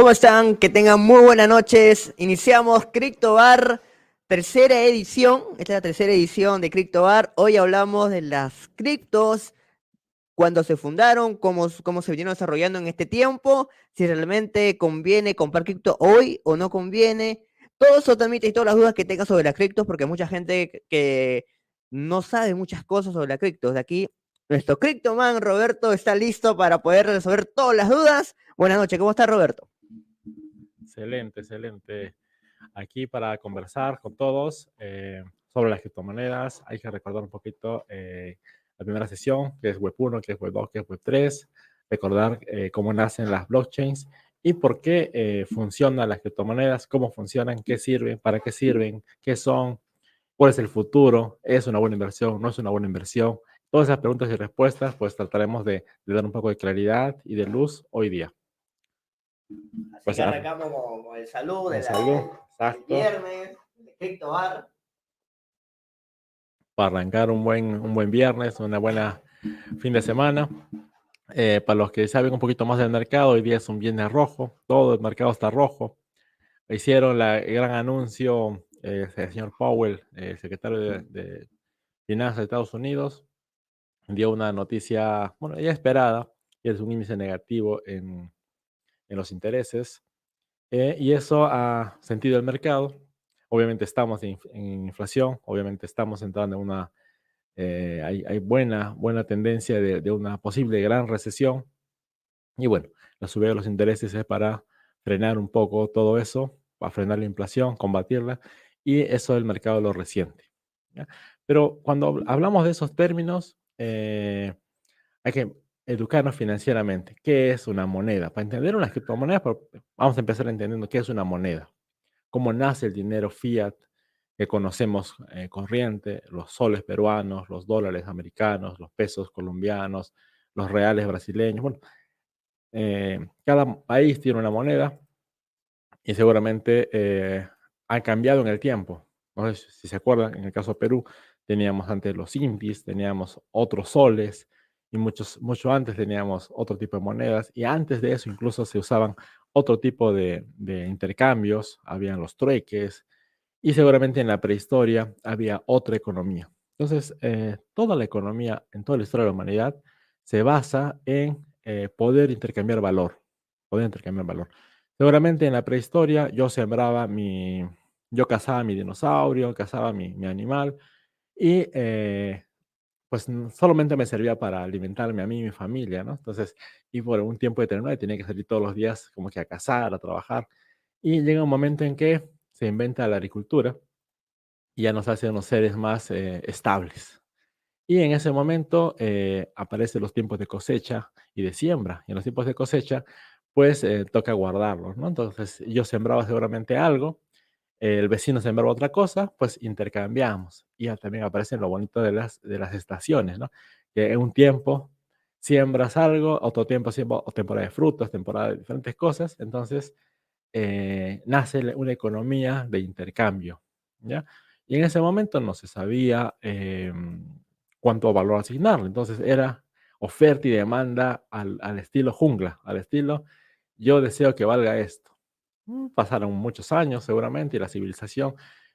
¿Cómo están? Que tengan muy buenas noches. Iniciamos CryptoBar, tercera edición. Esta es la tercera edición de CryptoBar. Hoy hablamos de las criptos, cuándo se fundaron, cómo, cómo se vinieron desarrollando en este tiempo, si realmente conviene comprar cripto hoy o no conviene. Todo eso y todas las dudas que tengan sobre las criptos, porque mucha gente que no sabe muchas cosas sobre las criptos. De aquí, nuestro CryptoMan Roberto está listo para poder resolver todas las dudas. Buenas noches, ¿cómo está Roberto? Excelente, excelente. Aquí para conversar con todos eh, sobre las criptomonedas. Hay que recordar un poquito eh, la primera sesión, que es Web 1, que es Web 2, que es Web 3, recordar eh, cómo nacen las blockchains y por qué eh, funcionan las criptomonedas, cómo funcionan, qué sirven, para qué sirven, qué son, cuál es el futuro, es una buena inversión, no es una buena inversión. Todas esas preguntas y respuestas, pues trataremos de, dar un poco de claridad y de luz hoy día. Así pues, que arrancamos con, el salud, el, salud, el viernes, el criptobar para arrancar un buen, un buen viernes, una buena fin de semana. Eh, para los que saben un poquito más del mercado, hoy día es un viernes rojo, todo el mercado está rojo. Hicieron el gran anuncio eh, el señor Powell, el secretario de, Finanzas de Estados Unidos, dio una noticia, bueno, ya esperada, y es un índice negativo en, en los intereses. Eh, y eso ha sentido el mercado. Obviamente estamos en, inflación, obviamente estamos entrando en una, eh, hay, buena, buena tendencia de, una posible gran recesión. Y bueno, la subida de los intereses es para frenar un poco todo eso, para frenar la inflación, combatirla, y eso el mercado lo resiente. Pero cuando hablamos de esos términos, eh, hay que educarnos financieramente. ¿Qué es una moneda? Para entender una criptomoneda, vamos a empezar entendiendo qué es una moneda cómo nace el dinero fiat que conocemos eh, corriente, los soles peruanos, los dólares americanos, los pesos colombianos, los reales brasileños. Bueno, eh, cada país tiene una moneda y seguramente eh, ha cambiado en el tiempo. No sé si se acuerdan, en el caso de Perú teníamos antes los intis, teníamos otros soles y muchos, mucho antes teníamos otro tipo de monedas y antes de eso incluso se usaban otro tipo de, intercambios, habían los trueques y seguramente en la prehistoria había otra economía. Entonces, eh, toda la economía en toda la historia de la humanidad se basa en eh, poder intercambiar valor, poder intercambiar valor. Seguramente en la prehistoria yo sembraba mi, yo cazaba mi dinosaurio, cazaba mi, mi animal y eh, pues solamente me servía para alimentarme a mí y mi familia, ¿no? Entonces, y por un tiempo determinado tenía que salir todos los días como que a cazar, a trabajar. Y llega un momento en que se inventa la agricultura y ya nos hace unos seres más eh, estables. Y en ese momento eh, aparecen los tiempos de cosecha y de siembra. Y en los tiempos de cosecha, pues eh, toca guardarlos, ¿no? Entonces yo sembraba seguramente algo el vecino sembraba otra cosa, pues intercambiamos. Y también aparece lo bonito de las, de las estaciones, ¿no? Que en un tiempo siembras algo, otro tiempo siembras temporada de frutos, temporada de diferentes cosas, entonces eh, nace una economía de intercambio, ¿ya? Y en ese momento no se sabía em, cuánto valor asignarle, entonces era oferta y demanda al, al estilo jungla, al estilo yo deseo que valga esto pasaron muchos años seguramente y la civilización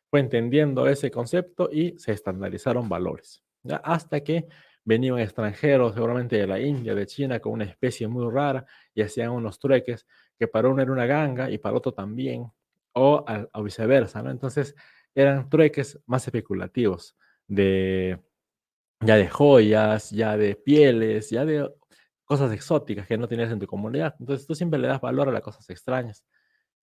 fue entendiendo ese concepto y se estandarizaron valores. Hasta que venían extranjeros, seguramente de la India, de China, con una especie muy rara y hacían unos trueques que para uno era una ganga y para otro también, o, viceversa. ¿no? Entonces eran trueques más especulativos, de, ya de joyas, ya de pieles, ya de cosas exóticas que no tenías en tu comunidad. Entonces tú siempre le das valor a las cosas extrañas.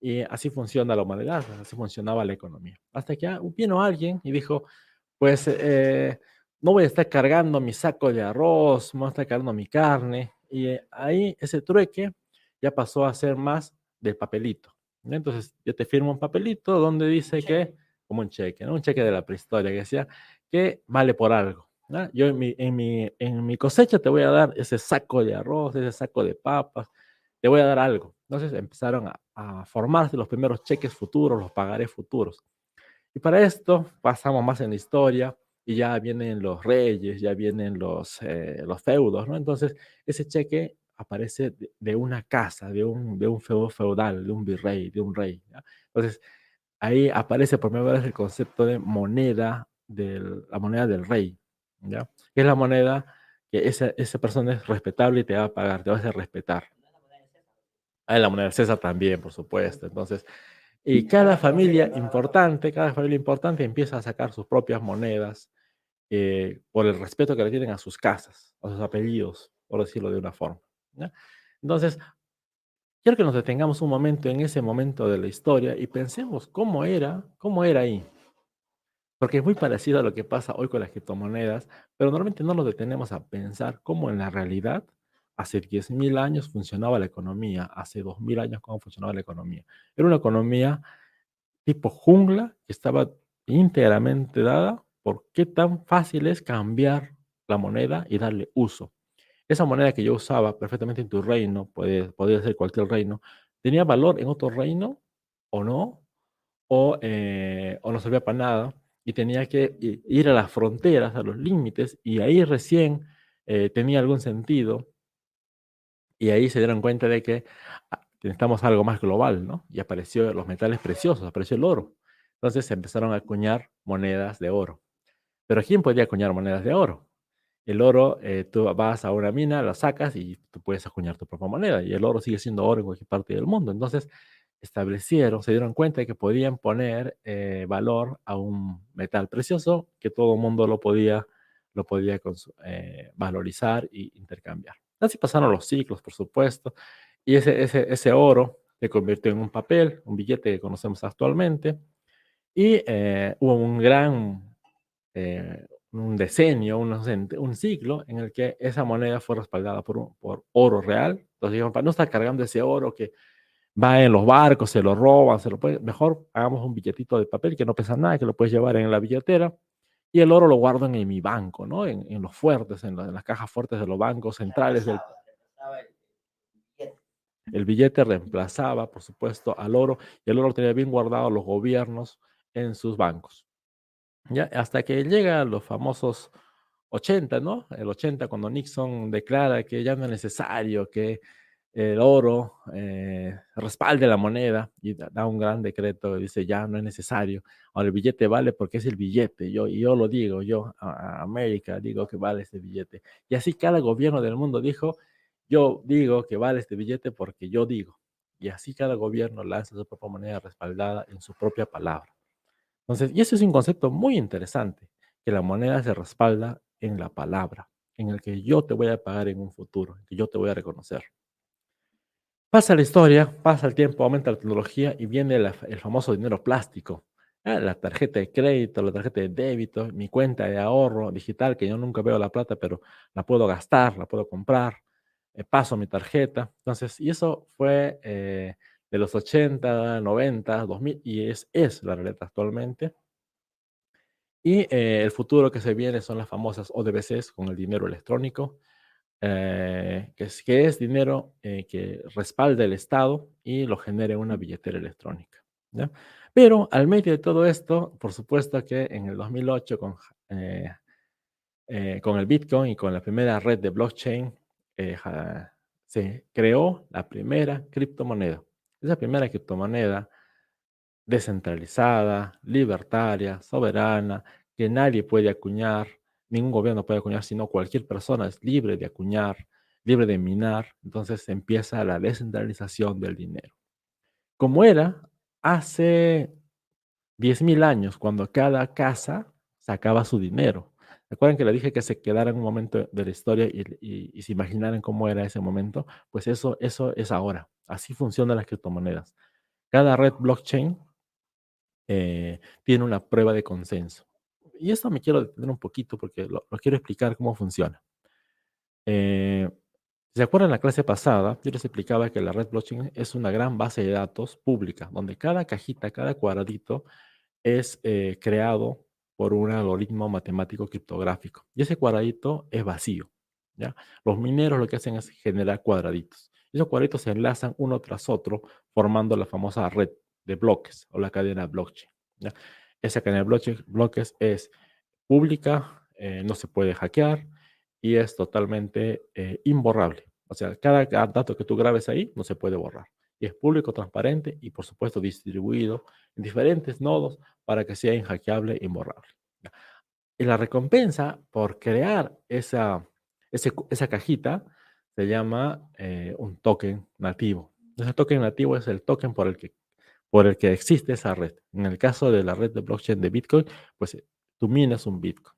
Y así funciona la humanidad, así funcionaba la economía. Hasta que vino alguien y dijo, pues eh, no voy a estar cargando mi saco de arroz, no voy a estar cargando mi carne. Y eh, ahí ese trueque ya pasó a ser más de papelito. Entonces yo te firmo un papelito donde dice que, como un cheque, ¿no? un cheque de la prehistoria, que decía que vale por algo. Yo en mi, en, mi, en mi cosecha te voy a dar ese saco de arroz, ese saco de papas, te voy a dar algo. Entonces empezaron a, formarse los primeros cheques futuros, los pagarés futuros. Y para esto pasamos más en la historia y ya vienen los reyes, ya vienen los, eh, los feudos, ¿no? Entonces ese cheque aparece de, una casa, de un, de un feudo feudal, de un virrey, de un rey. Entonces, ahí aparece por primera vez el concepto de moneda, de la moneda del rey, ¿ya? que es la moneda que esa, esa persona es respetable y te va a pagar, te va a hacer respetar. Ah, la moneda César también, por supuesto. Entonces, y cada familia importante, cada familia importante empieza a sacar sus propias monedas eh, por el respeto que le tienen a sus casas, a sus apellidos, por decirlo de una forma. Entonces, quiero que nos detengamos un momento en ese momento de la historia y pensemos cómo era, cómo era ahí. Porque es muy parecido a lo que pasa hoy con las criptomonedas, pero normalmente no nos detenemos a pensar cómo en la realidad hace 10.000 años funcionaba la economía, hace 2.000 años cómo funcionaba la economía. Era una economía tipo jungla que estaba íntegramente dada por qué tan fácil es cambiar la moneda y darle uso. Esa moneda que yo usaba perfectamente en tu reino, puede, podría ser cualquier reino, tenía valor en otro reino o no, o, eh, o no servía para nada, y tenía que ir a las fronteras, a los límites, y ahí recién eh, tenía algún sentido y ahí se dieron cuenta de que ah, necesitamos algo más global, ¿no? Y apareció los metales preciosos, apareció el oro. Entonces se empezaron a acuñar monedas de oro. Pero ¿quién podía acuñar monedas de oro? El oro, eh, tú vas a una mina, la sacas y tú puedes acuñar tu propia moneda. Y el oro sigue siendo oro en cualquier parte del mundo. Entonces establecieron, se dieron cuenta de que podían poner eh, valor a un metal precioso que todo el mundo lo podía, lo podía eh, valorizar e intercambiar. Así pasaron los ciclos, por supuesto, y ese, ese, ese oro se convirtió en un papel, un billete que conocemos actualmente, y eh, hubo un gran, eh, un decenio, un, un, ciclo en el que esa moneda fue respaldada por, por oro real. Entonces dijeron, para no estar cargando ese oro que va en los barcos, se lo roban, se lo puede, mejor hagamos un billetito de papel que no pesa nada, que lo puedes llevar en la billetera y el oro lo guardo en, mi banco, ¿no? En, los fuertes, en, las cajas fuertes de los bancos centrales del... El billete reemplazaba, por supuesto, al oro y el oro tenía bien guardado los gobiernos en sus bancos. ¿Ya? Hasta que llega los famosos 80, ¿no? El 80 cuando Nixon declara que ya no es necesario que el oro eh, respalde la moneda y da, un gran decreto, dice ya no es necesario. Ahora el billete vale porque es el billete, yo, y yo lo digo, yo América digo que vale este billete. Y así cada gobierno del mundo dijo, yo digo que vale este billete porque yo digo. Y así cada gobierno lanza su propia moneda respaldada en su propia palabra. Entonces, y ese es un concepto muy interesante, que la moneda se respalda en la palabra, en el que yo te voy a pagar en un futuro, que yo te voy a reconocer. Pasa la historia, pasa el tiempo, aumenta la tecnología y viene el famoso dinero plástico. Ah, la tarjeta de crédito, la tarjeta de débito, mi cuenta de ahorro digital, que yo nunca veo la plata, pero la puedo gastar, la puedo comprar, eh, paso mi tarjeta. Entonces, y eso fue eh, de los 80, 90, 2000, y es, es la realidad actualmente. Y eh, el futuro que se viene son las famosas ODBCs con el dinero electrónico. Eh, que, es, que, es, dinero eh, que respalda el Estado y lo genera en una billetera electrónica. Pero al medio de todo esto, por supuesto que en el 2008 con, eh, con el Bitcoin y con la primera red de blockchain, se creó la primera criptomoneda. Esa primera criptomoneda descentralizada, libertaria, soberana, que nadie puede acuñar, ningún gobierno puede acuñar, sino cualquier persona es libre de acuñar, libre de minar. Entonces empieza la descentralización del dinero. Como era hace 10.000 años, cuando cada casa sacaba su dinero. Recuerden que le dije que se quedara en un momento de la historia y, se imaginaran cómo era ese momento. Pues eso, eso es ahora. Así funcionan las criptomonedas. Cada red blockchain eh, tiene una prueba de consenso y esto me quiero detener un poquito porque lo, quiero explicar cómo funciona. Eh, ¿Se acuerdan la clase pasada? Yo les explicaba que la red blockchain es una gran base de datos pública, donde cada cajita, cada cuadradito es eh, creado por un algoritmo matemático criptográfico. Y ese cuadradito es vacío. Los mineros lo que hacen es generar cuadraditos. Esos cuadraditos se enlazan uno tras otro, formando la famosa red de bloques o la cadena blockchain. Esa cadena de bloques es pública, eh, no se puede hackear y es totalmente eh, imborrable. O sea, cada dato que tú grabes ahí no se puede borrar. Y es público, transparente y, por supuesto, distribuido en diferentes nodos para que sea inhackeable e imborrable. Y la recompensa por crear esa, esa cajita se llama eh, un token nativo. Ese token nativo es el token por el que por el que existe esa red. En el caso de la red de blockchain de Bitcoin, pues tú minas un Bitcoin.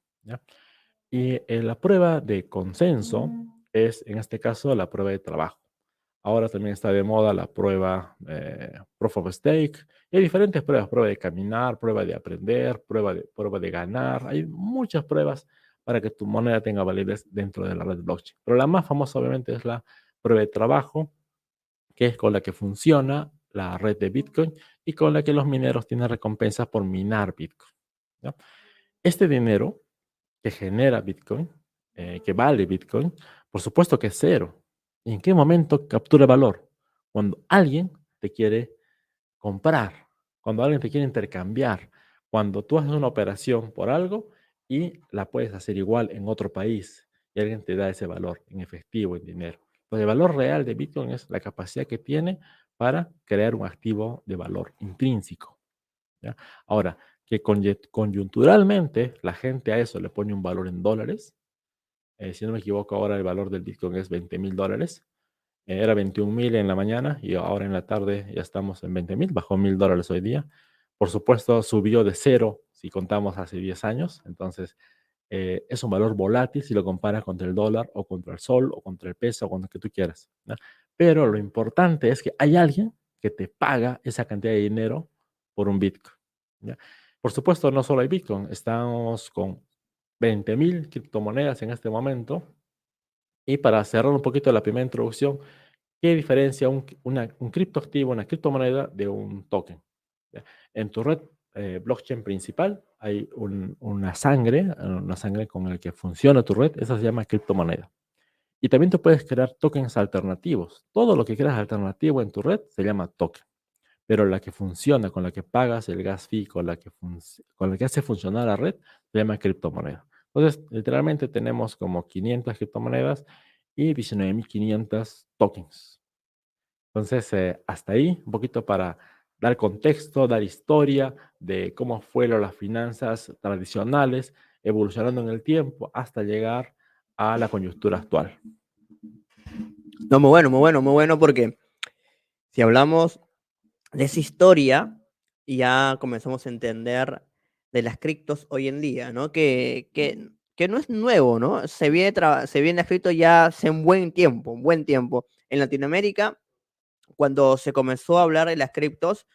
Y eh, la prueba de consenso es, en este caso, la prueba de trabajo. Ahora también está de moda la prueba eh, Proof of Stake. hay diferentes pruebas, prueba de caminar, prueba de aprender, prueba de, prueba de ganar. Hay muchas pruebas para que tu moneda tenga validez dentro de la red blockchain. Pero la más famosa obviamente es la prueba de trabajo, que es con la que funciona la red de Bitcoin y con la que los mineros tienen recompensas por minar Bitcoin. Este dinero que genera Bitcoin, eh, que vale Bitcoin, por supuesto que es cero. ¿Y en qué momento captura valor? Cuando alguien te quiere comprar, cuando alguien te quiere intercambiar, cuando tú haces una operación por algo y la puedes hacer igual en otro país y alguien te da ese valor en efectivo, en dinero. Pues el valor real de Bitcoin es la capacidad que tiene para crear un activo de valor intrínseco. Ahora, que coyunturalmente la gente a eso le pone un valor en dólares. Eh, si no me equivoco, ahora el valor del Bitcoin es 20 mil dólares. Eh, era 21 mil en la mañana y ahora en la tarde ya estamos en 20 mil, bajó mil dólares hoy día. Por supuesto, subió de cero si contamos hace 10 años. Entonces, eh, es un valor volátil si lo comparas contra el dólar o contra el sol o contra el peso o con lo que tú quieras. Pero lo importante es que hay alguien que te paga esa cantidad de dinero por un Bitcoin. Por supuesto, no solo hay Bitcoin, estamos con 20.000 criptomonedas en este momento. Y para cerrar un poquito la primera introducción, ¿qué diferencia un, un criptoactivo, una criptomoneda de un token? En tu red eh, blockchain principal hay una sangre, una sangre con la que funciona tu red, esa se llama criptomoneda. Y también tú puedes crear tokens alternativos. Todo lo que creas alternativo en tu red se llama token. Pero la que funciona, con la que pagas el gas fee, con la que, con la que hace funcionar la red, se llama criptomoneda. Entonces, literalmente tenemos como 500 criptomonedas y 19.500 tokens. Entonces, eh, hasta ahí, un poquito para dar contexto, dar historia de cómo fueron las finanzas tradicionales evolucionando en el tiempo hasta llegar a la coyuntura actual. No, muy bueno, muy bueno, muy bueno, porque si hablamos de esa historia, ya comenzamos a entender de las criptos hoy en día, ¿no? Que, que, que no es nuevo, ¿no? Se viene, se viene escrito ya hace un buen tiempo, un buen tiempo. En Latinoamérica, cuando se comenzó a hablar de las criptos,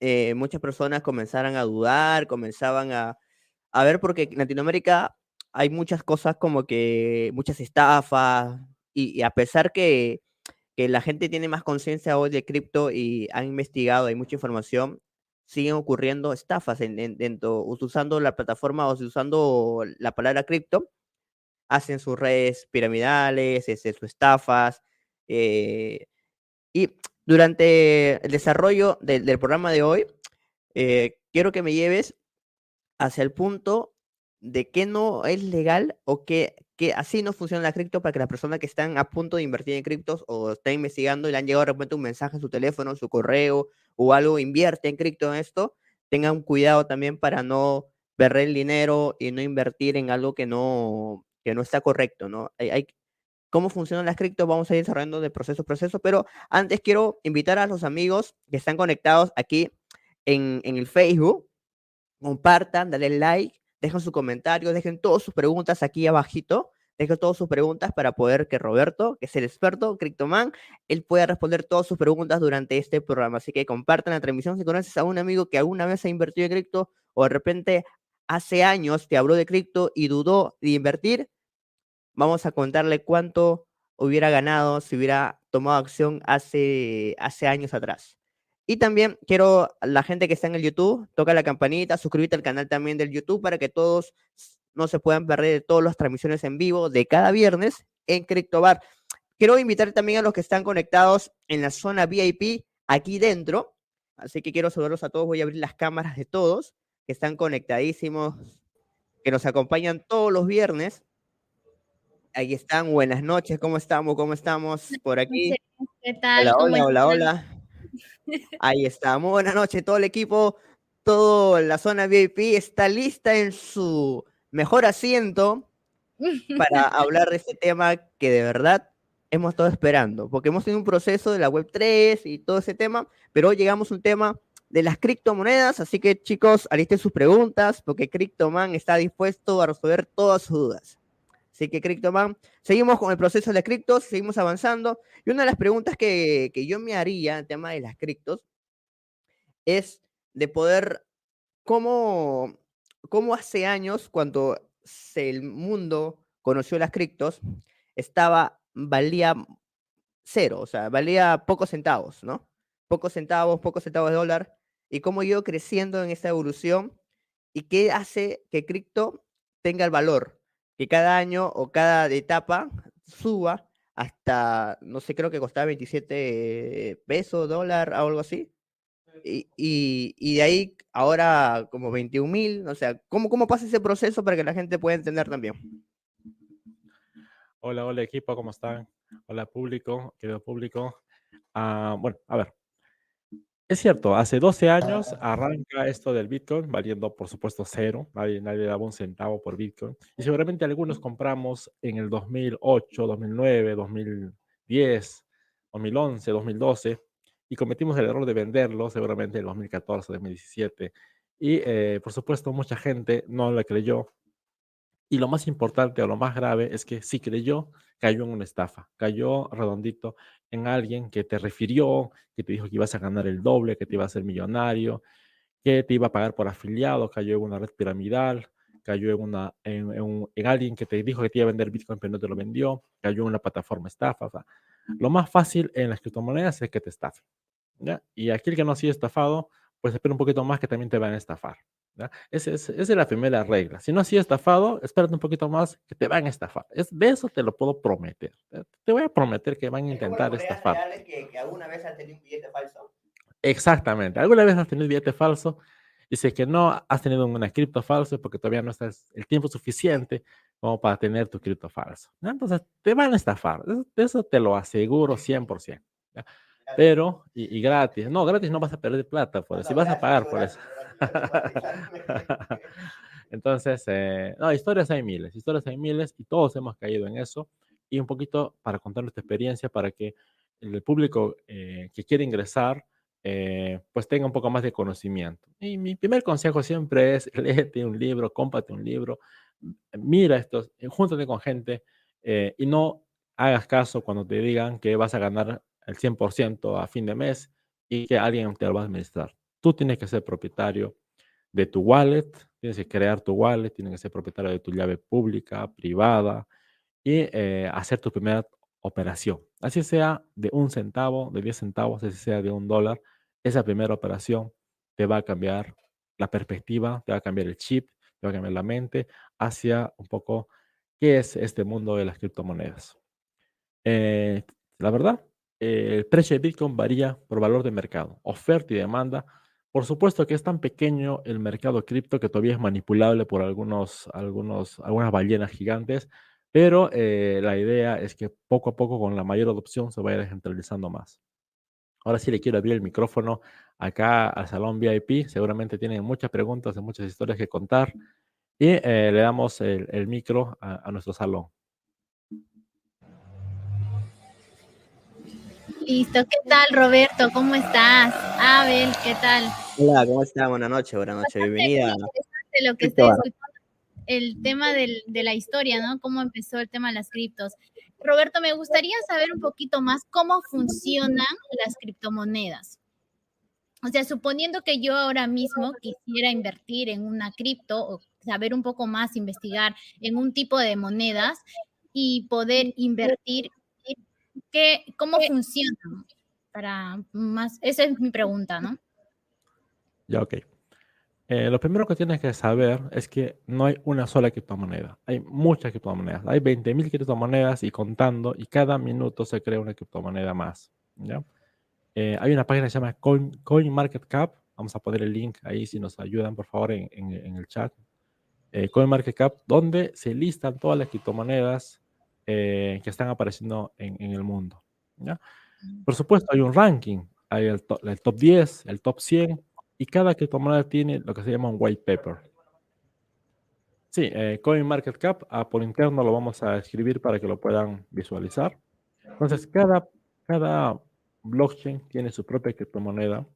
eh, muchas personas comenzaron a dudar, comenzaban a, a ver, porque Latinoamérica hay muchas cosas como que muchas estafas y, a pesar que, que, la gente tiene más conciencia hoy de cripto y han investigado, hay mucha información, siguen ocurriendo estafas en, dentro, usando la plataforma o usando la palabra cripto, hacen sus redes piramidales, este, sus estafas. Eh, y durante el desarrollo del programa de hoy, eh, quiero que me lleves hacia el punto de que no es legal o que, que así no funciona la cripto para que las personas que están a punto de invertir en criptos o están investigando y le han llegado de repente un mensaje en su teléfono, su correo o algo, invierte en cripto en esto, tengan cuidado también para no perder el dinero y no invertir en algo que no, que no está correcto, ¿no? Hay, cómo funcionan las criptos, vamos a ir desarrollando de proceso a proceso, pero antes quiero invitar a los amigos que están conectados aquí en, en el Facebook, compartan, dale like, dejen su comentario, dejen todas sus preguntas aquí abajito. Dejen todas sus preguntas para poder que Roberto, que es el experto, Cryptoman, él pueda responder todas sus preguntas durante este programa. Así que compartan la transmisión si conoces a un amigo que alguna vez ha invertido en cripto o de repente hace años te habló de cripto y dudó de invertir. Vamos a contarle cuánto hubiera ganado si hubiera tomado acción hace, hace años atrás. Y también quiero la gente que está en el YouTube, toca la campanita, suscríbete al canal también del YouTube para que todos no se puedan perder todas las transmisiones en vivo de cada viernes en CryptoBar. Quiero invitar también a los que están conectados en la zona VIP aquí dentro. Así que quiero saludarlos a todos. Voy a abrir las cámaras de todos que están conectadísimos, que nos acompañan todos los viernes. ahí están, buenas noches, ¿cómo estamos? ¿Cómo estamos por aquí? ¿Qué tal? Hola, hola, hola, hola. Ahí estamos, buenas noches, todo el equipo, toda la zona VIP está lista en su mejor asiento para hablar de este tema que de verdad hemos estado esperando, porque hemos tenido un proceso de la Web 3 y todo ese tema, pero hoy llegamos a un tema de las criptomonedas, así que chicos, alisten sus preguntas, porque Cryptoman está dispuesto a resolver todas sus dudas. Así que Cryptoman, seguimos con el proceso de las criptos, seguimos avanzando, y una de las preguntas que, que yo me haría en el tema de las criptos es de poder, ¿cómo, cómo hace años, cuando el mundo conoció las criptos, estaba, valía cero, o sea, valía pocos centavos, ¿no? Pocos centavos, pocos centavos de dólar, y cómo ido creciendo en esta evolución y qué hace que cripto tenga el valor, que cada año o cada etapa suba hasta, no sé, creo que costaba 27 pesos, dólar o algo así. Y, y, de ahí ahora como 21 mil, o sea, ¿cómo, ¿cómo pasa ese proceso para que la gente pueda entender también? Hola, hola equipo, ¿cómo están? Hola público, querido público. Uh, bueno, a ver, es cierto, hace 12 años arranca esto del Bitcoin, valiendo por supuesto cero, nadie, nadie daba un centavo por Bitcoin. Y seguramente algunos compramos en el 2008, 2009, 2010, 2011, 2012, y cometimos el error de venderlo seguramente en 2014, 2017. Y eh, por supuesto mucha gente no le creyó. Y lo más importante o lo más grave es que sí creyó, cayó en una estafa, cayó redondito en alguien que te refirió, que te dijo que ibas a ganar el doble, que te iba a hacer millonario, que te iba a pagar por afiliado, cayó en una red piramidal, cayó en, una, en, alguien que te dijo que te iba a vender Bitcoin pero no te lo vendió, cayó en una plataforma estafa. lo más fácil en las criptomonedas es que te estafen. ¿ya? Y aquel que no ha sido estafado, pues espera un poquito más que también te van a estafar. Esa es, la primera regla. Si no has sido estafado, espérate un poquito más que te van a estafar. Es, de eso te lo puedo prometer. Te voy a prometer que van a intentar estafar. Que, que alguna vez has tenido un billete falso? Exactamente. ¿Alguna vez has tenido un billete falso? Dice que no has tenido una cripto falso porque todavía no estás el tiempo suficiente como para tener tu cripto falso. Entonces, te van a estafar. De eso te lo aseguro 100%. Pero, y, gratis. No, gratis no vas a perder plata por eso. Si vas a pagar por eso. Entonces, eh, no, historias hay miles, historias hay miles y todos hemos caído en eso. Y un poquito para contar nuestra experiencia, para que el público eh, que quiere ingresar, eh, pues tenga un poco más de conocimiento. Y mi primer consejo siempre es, léete un libro, cómprate un libro, mira estos, júntate con gente y no hagas caso cuando te digan que vas a ganar el 100% a fin de mes y que alguien te lo va a administrar. Tú tienes que ser propietario de tu wallet, tienes que crear tu wallet, tienes que ser propietario de tu llave pública, privada y eh, hacer tu primera operación. Así sea de un centavo, de 10 centavos, así sea de un dólar, esa primera operación te va a cambiar la perspectiva, te va a cambiar el chip, te va a cambiar la mente hacia un poco qué es este mundo de las criptomonedas. Eh, la verdad, el precio de Bitcoin varía por valor de mercado, oferta y demanda. Por supuesto que es tan pequeño el mercado cripto que todavía es manipulable por algunos, algunos, algunas ballenas gigantes, pero eh, la idea es que poco a poco con la mayor adopción se vaya descentralizando más. Ahora sí le quiero abrir el micrófono acá al salón VIP. Seguramente tienen muchas preguntas y muchas historias que contar. Y eh, le damos el, micro a nuestro salón. Listo, ¿qué tal Roberto? ¿Cómo estás? Abel, ¿qué tal? Hola, ¿cómo estás? Buenas noches, buenas noches, bienvenida. Interesante lo que estoy escuchando, el tema del, de la historia, ¿no? Cómo empezó el tema de las criptos. Roberto, me gustaría saber un poquito más cómo funcionan las criptomonedas. O sea, suponiendo que yo ahora mismo quisiera invertir en una cripto o saber un poco más, investigar en un tipo de monedas y poder invertir ¿Qué, ¿Cómo funciona? Para más, esa es mi pregunta, ¿no? Ya, ok. Eh, lo primero que tienes que saber es que no hay una sola criptomoneda. Hay muchas criptomonedas. Hay 20.000 criptomonedas y contando, y cada minuto se crea una criptomoneda más. ¿ya? Eh, hay una página que se llama Coin, CoinMarketCap. Vamos a poner el link ahí si nos ayudan, por favor, en, en, el chat. Eh, CoinMarketCap, donde se listan todas las criptomonedas eh, que están apareciendo en, el mundo. Por supuesto, hay un ranking, hay el, el, top 10, el top 100, y cada criptomoneda tiene lo que se llama un white paper. Sí, eh, CoinMarketCap, ah, por interno lo vamos a escribir para que lo puedan visualizar. Entonces, cada, cada blockchain tiene su propia criptomoneda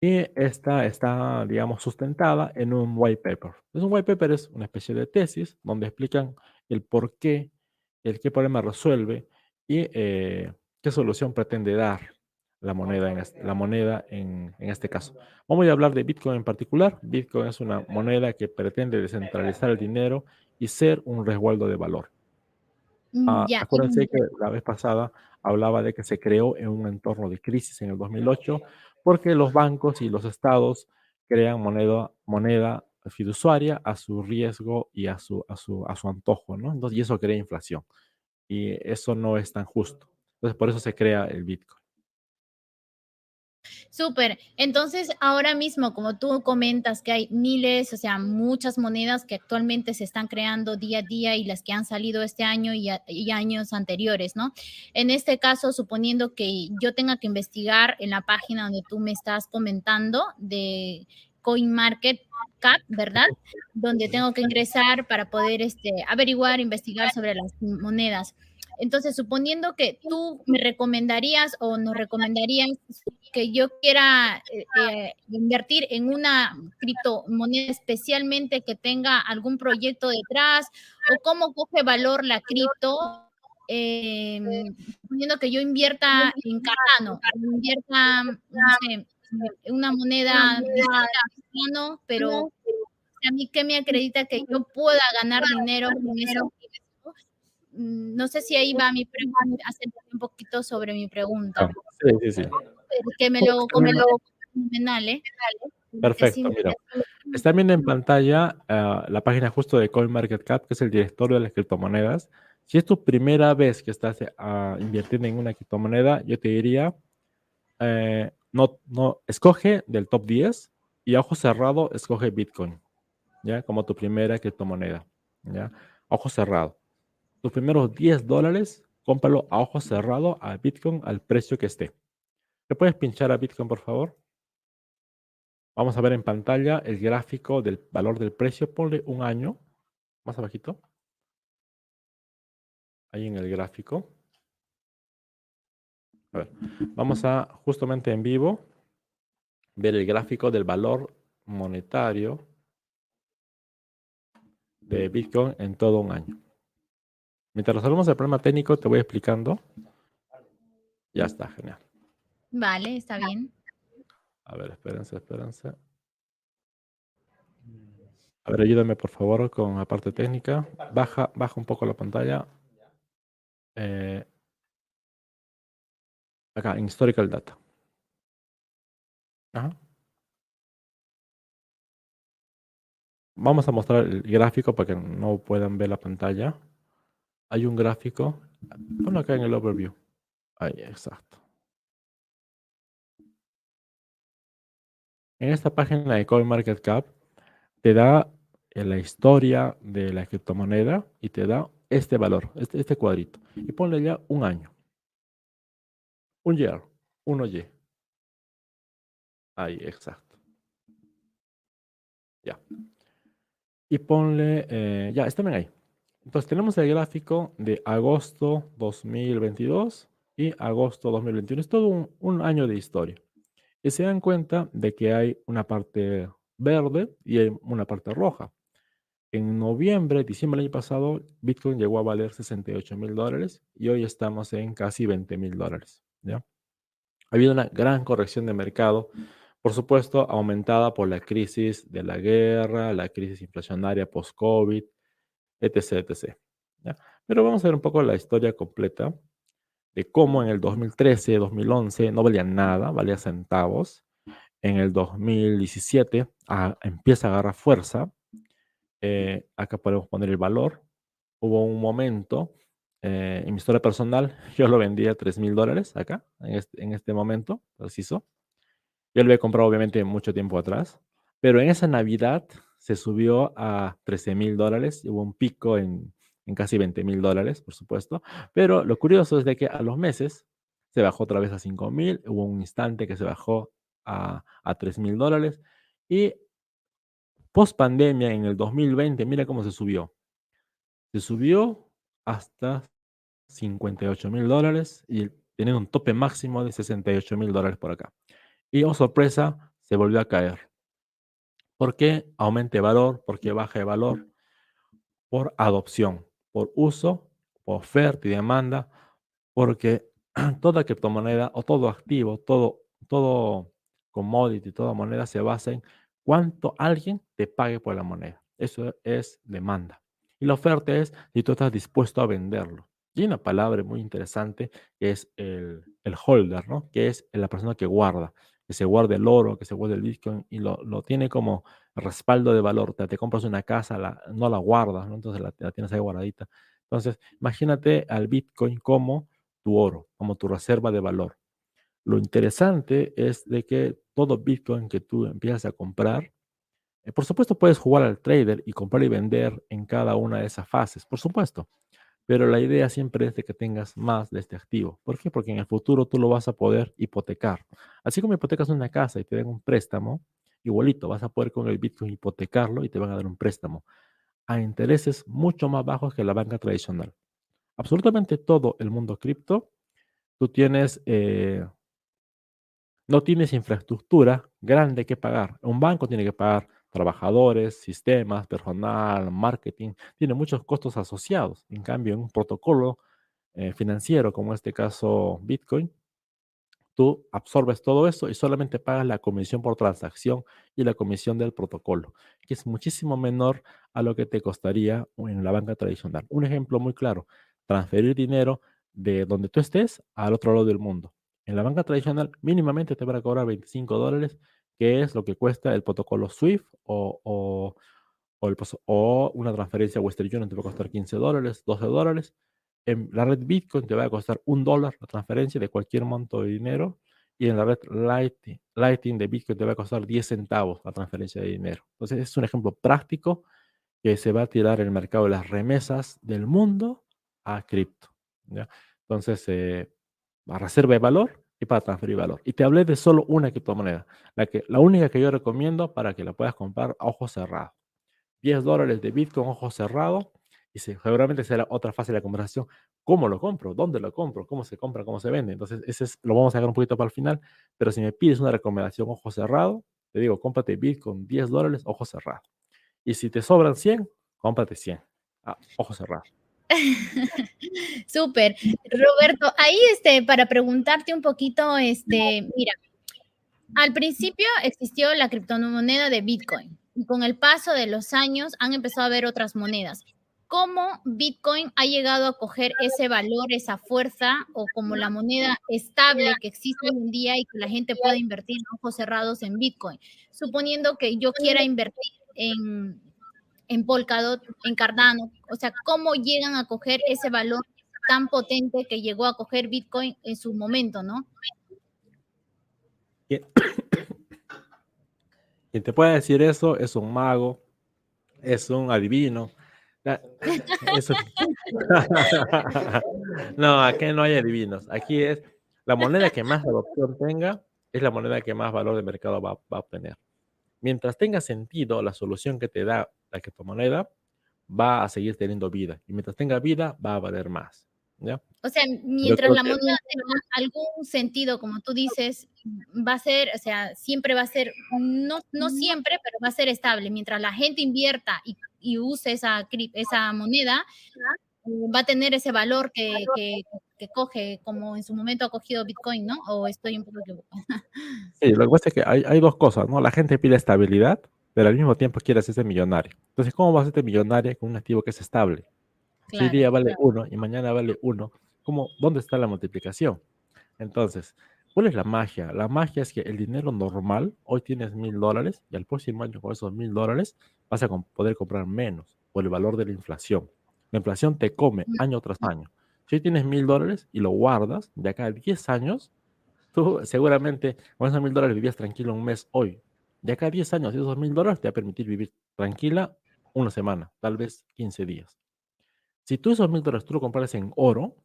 y esta está, digamos, sustentada en un white paper. Entonces, un white paper es una especie de tesis donde explican el por qué, el qué problema resuelve y eh, qué solución pretende dar la moneda, en este, la moneda en, este caso. Vamos a hablar de Bitcoin en particular. Bitcoin es una moneda que pretende descentralizar el dinero y ser un resguardo de valor. Mm, ah, acuérdense que la vez pasada hablaba de que se creó en un entorno de crisis en el 2008 porque los bancos y los estados crean moneda, moneda fiduciaria a su riesgo y a su, a su, a su antojo, ¿no? Entonces, y eso crea inflación. Y eso no es tan justo. Entonces, por eso se crea el Bitcoin. Súper. Entonces, ahora mismo, como tú comentas que hay miles, o sea, muchas monedas que actualmente se están creando día a día y las que han salido este año y, años anteriores, ¿no? En este caso, suponiendo que yo tenga que investigar en la página donde tú me estás comentando de CoinMarketCap, ¿verdad? Donde tengo que ingresar para poder este, averiguar, investigar sobre las monedas. Entonces, suponiendo que tú me recomendarías o nos recomendarías que yo quiera eh, eh, invertir en una criptomoneda especialmente que tenga algún proyecto detrás o cómo coge valor la cripto, eh, suponiendo que yo invierta en Cardano, invierta, en una moneda pero a mí que me acredita que yo pueda ganar dinero con eso Mm, no sé si ahí va mi pregunta, hacer un poquito sobre mi pregunta. Sí, sí, sí. Que me lo, me lo ¿eh? Perfecto, mira. Está viendo en pantalla ah, la página justo de CoinMarketCap, que es el directorio de las criptomonedas. Si es tu primera vez que estás uh, invirtiendo en una criptomoneda, yo te diría, eh, no, no, escoge del top 10 y a ojo cerrado, escoge Bitcoin, ¿ya? Como tu primera criptomoneda, ¿ya? Ojo cerrado los primeros 10 dólares, cómpralo a ojo cerrado a Bitcoin al precio que esté. ¿Te puedes pinchar a Bitcoin, por favor? Vamos a ver en pantalla el gráfico del valor del precio. Ponle un año, más abajito. Ahí en el gráfico. A ver, vamos a justamente en vivo ver el gráfico del valor monetario de Bitcoin en todo un año. Mientras resolvemos el problema técnico, te voy explicando. Ya está, genial. Vale, está bien. A ver, espérense, espérense. A ver, ayúdame por favor con la parte técnica. Baja, baja un poco la pantalla. Eh, acá, en Historical Data. Vamos a mostrar el gráfico para que no puedan ver la pantalla hay un gráfico. Ponlo acá en el overview. Ahí, exacto. En esta página de CoinMarketCap te da la historia de la criptomoneda y te da este valor, este, este cuadrito. Y ponle ya un año. Un year, uno y. Ahí, exacto. Ya. Y ponle, eh, ya, están ahí. Entonces tenemos el gráfico de agosto 2022 y agosto 2021. Es todo un, año de historia. Y se dan cuenta de que hay una parte verde y hay una parte roja. En noviembre, diciembre del año pasado, Bitcoin llegó a valer 68 mil dólares y hoy estamos en casi 20 mil dólares. ¿Ya? Ha habido una gran corrección de mercado, por supuesto, aumentada por la crisis de la guerra, la crisis inflacionaria post-COVID, etc. etc. Pero vamos a ver un poco la historia completa de cómo en el 2013, 2011 no valía nada, valía centavos. En el 2017 ah, empieza a agarrar fuerza. Eh, acá podemos poner el valor. Hubo un momento eh, en mi historia personal, yo lo vendía a 3 mil dólares acá, en este, en este momento preciso. Yo lo había comprado obviamente mucho tiempo atrás, pero en esa Navidad se subió a 13 mil dólares, hubo un pico en, en casi 20 mil dólares, por supuesto. Pero lo curioso es de que a los meses se bajó otra vez a 5 mil, hubo un instante que se bajó a, a 3 mil dólares y post pandemia en el 2020, mira cómo se subió. Se subió hasta 58 mil dólares y tiene un tope máximo de 68 mil dólares por acá. Y, oh sorpresa, se volvió a caer. ¿Por qué aumenta el valor? ¿Por qué baja el valor? Por adopción, por uso, por oferta y demanda, porque toda criptomoneda o todo activo, todo, todo commodity, toda moneda se basa en cuánto alguien te pague por la moneda. Eso es demanda. Y la oferta es si tú estás dispuesto a venderlo. Y una palabra muy interesante que es el, el holder, ¿no? Que es la persona que guarda que se guarde el oro, que se guarde el Bitcoin y lo, tiene como respaldo de valor. Te, te compras una casa, la, no la guardas, ¿no? entonces la, tienes ahí guardadita. Entonces, imagínate al Bitcoin como tu oro, como tu reserva de valor. Lo interesante es de que todo Bitcoin que tú empiezas a comprar, eh, por supuesto puedes jugar al trader y comprar y vender en cada una de esas fases, por supuesto. Pero la idea siempre es de que tengas más de este activo. ¿Por qué? Porque en el futuro tú lo vas a poder hipotecar. Así como hipotecas una casa y te dan un préstamo, igualito, vas a poder con el Bitcoin hipotecarlo y te van a dar un préstamo a intereses mucho más bajos que la banca tradicional. Absolutamente todo el mundo cripto, tú tienes, eh, no tienes infraestructura grande que pagar. Un banco tiene que pagar trabajadores, sistemas, personal, marketing, tiene muchos costos asociados. En cambio, en un protocolo eh, financiero, como en este caso Bitcoin, tú absorbes todo eso y solamente pagas la comisión por transacción y la comisión del protocolo, que es muchísimo menor a lo que te costaría en la banca tradicional. Un ejemplo muy claro, transferir dinero de donde tú estés al otro lado del mundo. En la banca tradicional mínimamente te van a cobrar 25 dólares qué es lo que cuesta el protocolo SWIFT o, o, o, una transferencia Western Union te va a costar 15 dólares, 12 dólares. En la red Bitcoin te va a costar un dólar la transferencia de cualquier monto de dinero. Y en la red Lightning, Lightning de Bitcoin te va a costar 10 centavos la transferencia de dinero. Entonces, es un ejemplo práctico que se va a tirar el mercado de las remesas del mundo a cripto. Entonces, eh, a reserva de valor para transferir valor. Y te hablé de solo una criptomoneda, la, que, la única que yo recomiendo para que la puedas comprar a ojo cerrado. 10 dólares de Bitcoin a ojo cerrado y seguramente será otra fase de la conversación. ¿Cómo lo compro? ¿Dónde lo compro? ¿Cómo se compra? ¿Cómo se vende? Entonces, ese es, lo vamos a dejar un poquito para el final, pero si me pides una recomendación ojo cerrado, te digo, cómprate Bitcoin 10 dólares, ojo cerrado. Y si te sobran 100, cómprate 100, a ojo cerrado. Súper. Roberto, ahí este, para preguntarte un poquito, este, mira, al principio existió la criptomoneda de Bitcoin y con el paso de los años han empezado a haber otras monedas. ¿Cómo Bitcoin ha llegado a coger ese valor, esa fuerza o como la moneda estable que existe hoy en día y que la gente puede invertir ojos cerrados en Bitcoin? Suponiendo que yo quiera invertir en en Polkadot, en Cardano, o sea, cómo llegan a coger ese valor tan potente que llegó a coger Bitcoin en su momento, ¿no? Quien te puede decir eso es un mago, es un adivino. no, aquí no hay adivinos. Aquí es la moneda que más adopción tenga, es la moneda que más valor de mercado va, va a obtener. Mientras tenga sentido la solución que te da la criptomoneda va a seguir teniendo vida. Y mientras tenga vida, va a valer más. ¿ya? O sea, mientras la moneda tenga algún sentido, como tú dices, va a ser, o sea, siempre va a ser, no, no siempre, pero va a ser estable. Mientras la gente invierta y, y use esa, esa moneda, va a tener ese valor que, que, que, coge, como en su momento ha cogido Bitcoin, ¿no? O estoy un poco equivocada. Sí, lo que pasa es que hay, hay dos cosas, ¿no? La gente pide estabilidad pero al mismo tiempo quieres ser millonario. Entonces, ¿cómo vas a ser millonario con un activo que es estable? si hoy día vale uno y mañana vale uno, ¿cómo, ¿dónde está la multiplicación? Entonces, ¿cuál es la magia? La magia es que el dinero normal, hoy tienes mil dólares y al próximo año con esos mil dólares vas a poder comprar menos por el valor de la inflación. La inflación te come año tras año. Si hoy tienes mil dólares y lo guardas, de acá a 10 años, tú seguramente con esos mil dólares vivías tranquilo un mes hoy, de acá a 10 años, esos mil dólares te va a permitir vivir tranquila una semana, tal vez 15 días. Si tú esos mil dólares tú lo compras en oro,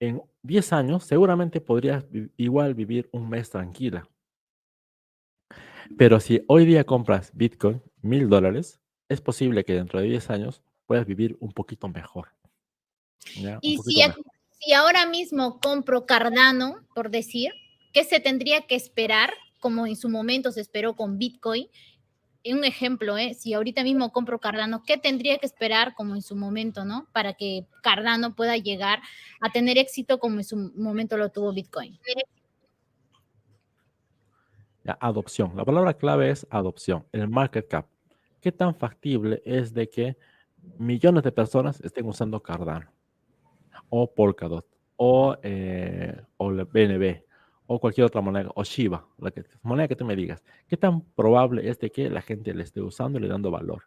en 10 años seguramente podrías igual vivir un mes tranquila. Pero si hoy día compras Bitcoin, mil dólares, es posible que dentro de 10 años puedas vivir un poquito mejor. Y si, si ahora mismo compro Cardano, por decir, ¿qué se tendría que esperar? Como en su momento se esperó con Bitcoin, un ejemplo, ¿eh? si ahorita mismo compro Cardano, ¿qué tendría que esperar como en su momento, ¿no? Para que Cardano pueda llegar a tener éxito como en su momento lo tuvo Bitcoin. adopción. La palabra clave es adopción, el market cap. ¿Qué tan factible es de que millones de personas estén usando Cardano o Polkadot o, eh, o BNB o cualquier otra moneda, o Shiba, la que, moneda que tú me digas, ¿qué tan probable es de que la gente le esté usando y le dando valor?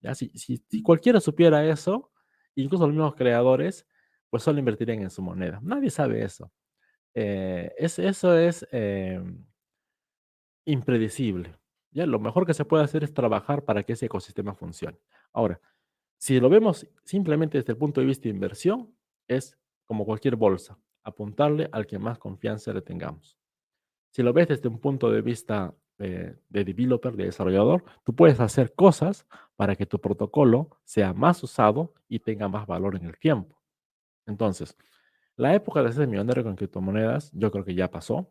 ¿Ya? Si, si, cualquiera supiera eso, incluso los mismos creadores, pues solo invertirían en su moneda. Nadie sabe eso. Eh, es, eso es em, impredecible. ¿ya? Lo mejor que se puede hacer es trabajar para que ese ecosistema funcione. Ahora, si lo vemos simplemente desde el punto de vista de inversión, es como cualquier bolsa apuntarle al que más confianza le tengamos. Si lo ves desde un punto de vista de developer, de desarrollador, tú puedes hacer cosas para que tu protocolo sea más usado y tenga más valor en el tiempo. Entonces, la época de ser millonario con criptomonedas, yo creo que ya pasó.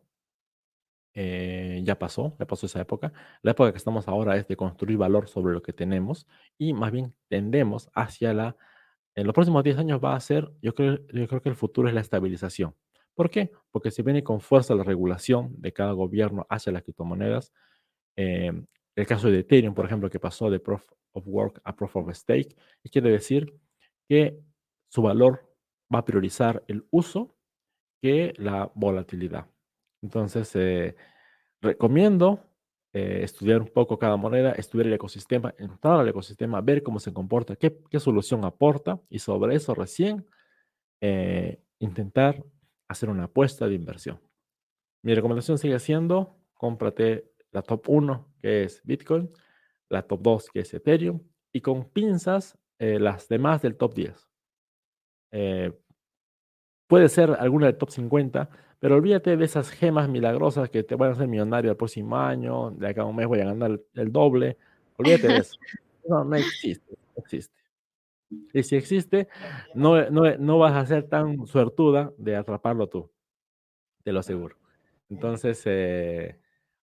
Eh, ya pasó, ya pasó esa época. La época que estamos ahora es de construir valor sobre lo que tenemos y más bien tendemos hacia la en los próximos 10 años va a ser, yo creo, yo creo que el futuro es la estabilización. ¿Por qué? Porque si viene con fuerza la regulación de cada gobierno hacia las criptomonedas. Em, el caso de Ethereum, por ejemplo, que pasó de Proof of Work a Proof of Stake, quiere decir que su valor va a priorizar el uso que la volatilidad. Entonces, eh, recomiendo eh, estudiar un poco cada moneda, estudiar el ecosistema, entrar al ecosistema, ver cómo se comporta, qué, solución aporta y sobre eso recién eh, intentar hacer una apuesta de inversión. Mi recomendación sigue siendo, cómprate la top 1, que es Bitcoin, la top 2, que es Ethereum, y con pinzas eh, las demás del top 10. puede ser alguna del top 50, pero olvídate de esas gemas milagrosas que te van a hacer millonario el próximo año, de acá a un mes voy a ganar el, doble. Olvídate de eso. No, no existe, existe. Y si existe, no, no, no vas a ser tan suertuda de atraparlo tú, te lo aseguro. Entonces, eh,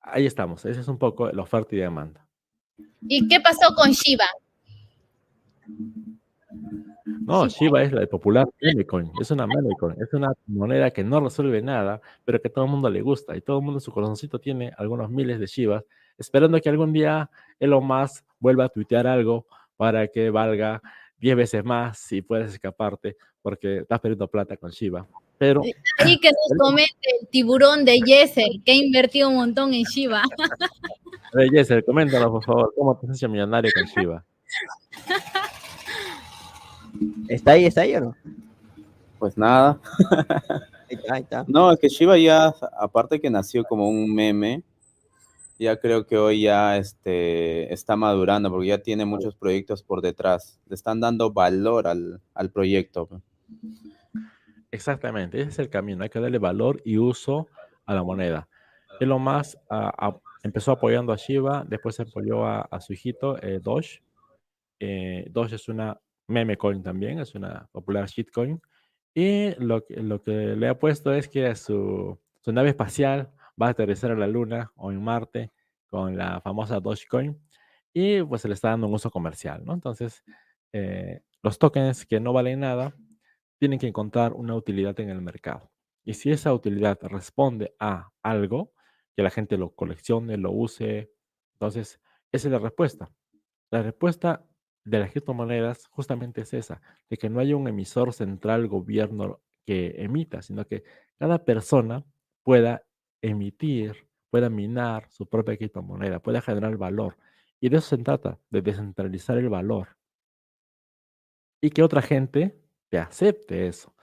ahí estamos. Esa es un poco la oferta y demanda. ¿Y qué pasó con Shiba? No, Shiba es la de popular memecoin, es una memecoin, es una moneda que no resuelve nada, pero que a todo el mundo le gusta y todo el mundo en su corazoncito tiene algunos miles de Shibas, esperando que algún día Elon Musk vuelva a tuitear algo para que valga 10 veces más y puedas escaparte porque estás perdiendo plata con Shiba. Pero ahí que nos comente el tiburón de Yesel, que ha invertido un montón en Shiba. Yesel, coméntanos por favor, ¿cómo te has hecho millonario con Shiba? ¿Está ahí, está ahí o no? Pues nada. Ahí está, No, es que Shiva ya, aparte que nació como un meme, ya creo que hoy ya este, está madurando porque ya tiene muchos proyectos por detrás. Le están dando valor al, proyecto. Exactamente, ese es el camino. Hay que darle valor y uso a la moneda. lo más empezó apoyando a Shiva, después se apoyó a, su hijito, eh, Doge. Eh, Doge es una Memecoin también, es una popular shitcoin. Y lo, lo que le ha puesto es que su, su nave espacial va a aterrizar a la Luna o en Marte con la famosa Dogecoin y pues se le está dando un uso comercial, ¿no? Entonces, eh, los tokens que no valen nada tienen que encontrar una utilidad en el mercado. Y si esa utilidad responde a algo, que la gente lo coleccione, lo use, entonces esa es la respuesta. La respuesta de las criptomonedas justamente es esa, de que no haya un emisor central gobierno que emita, sino que cada persona pueda emitir, pueda minar su propia criptomoneda, pueda generar valor. Y de eso se trata, de descentralizar el valor. Y que otra gente te acepte eso.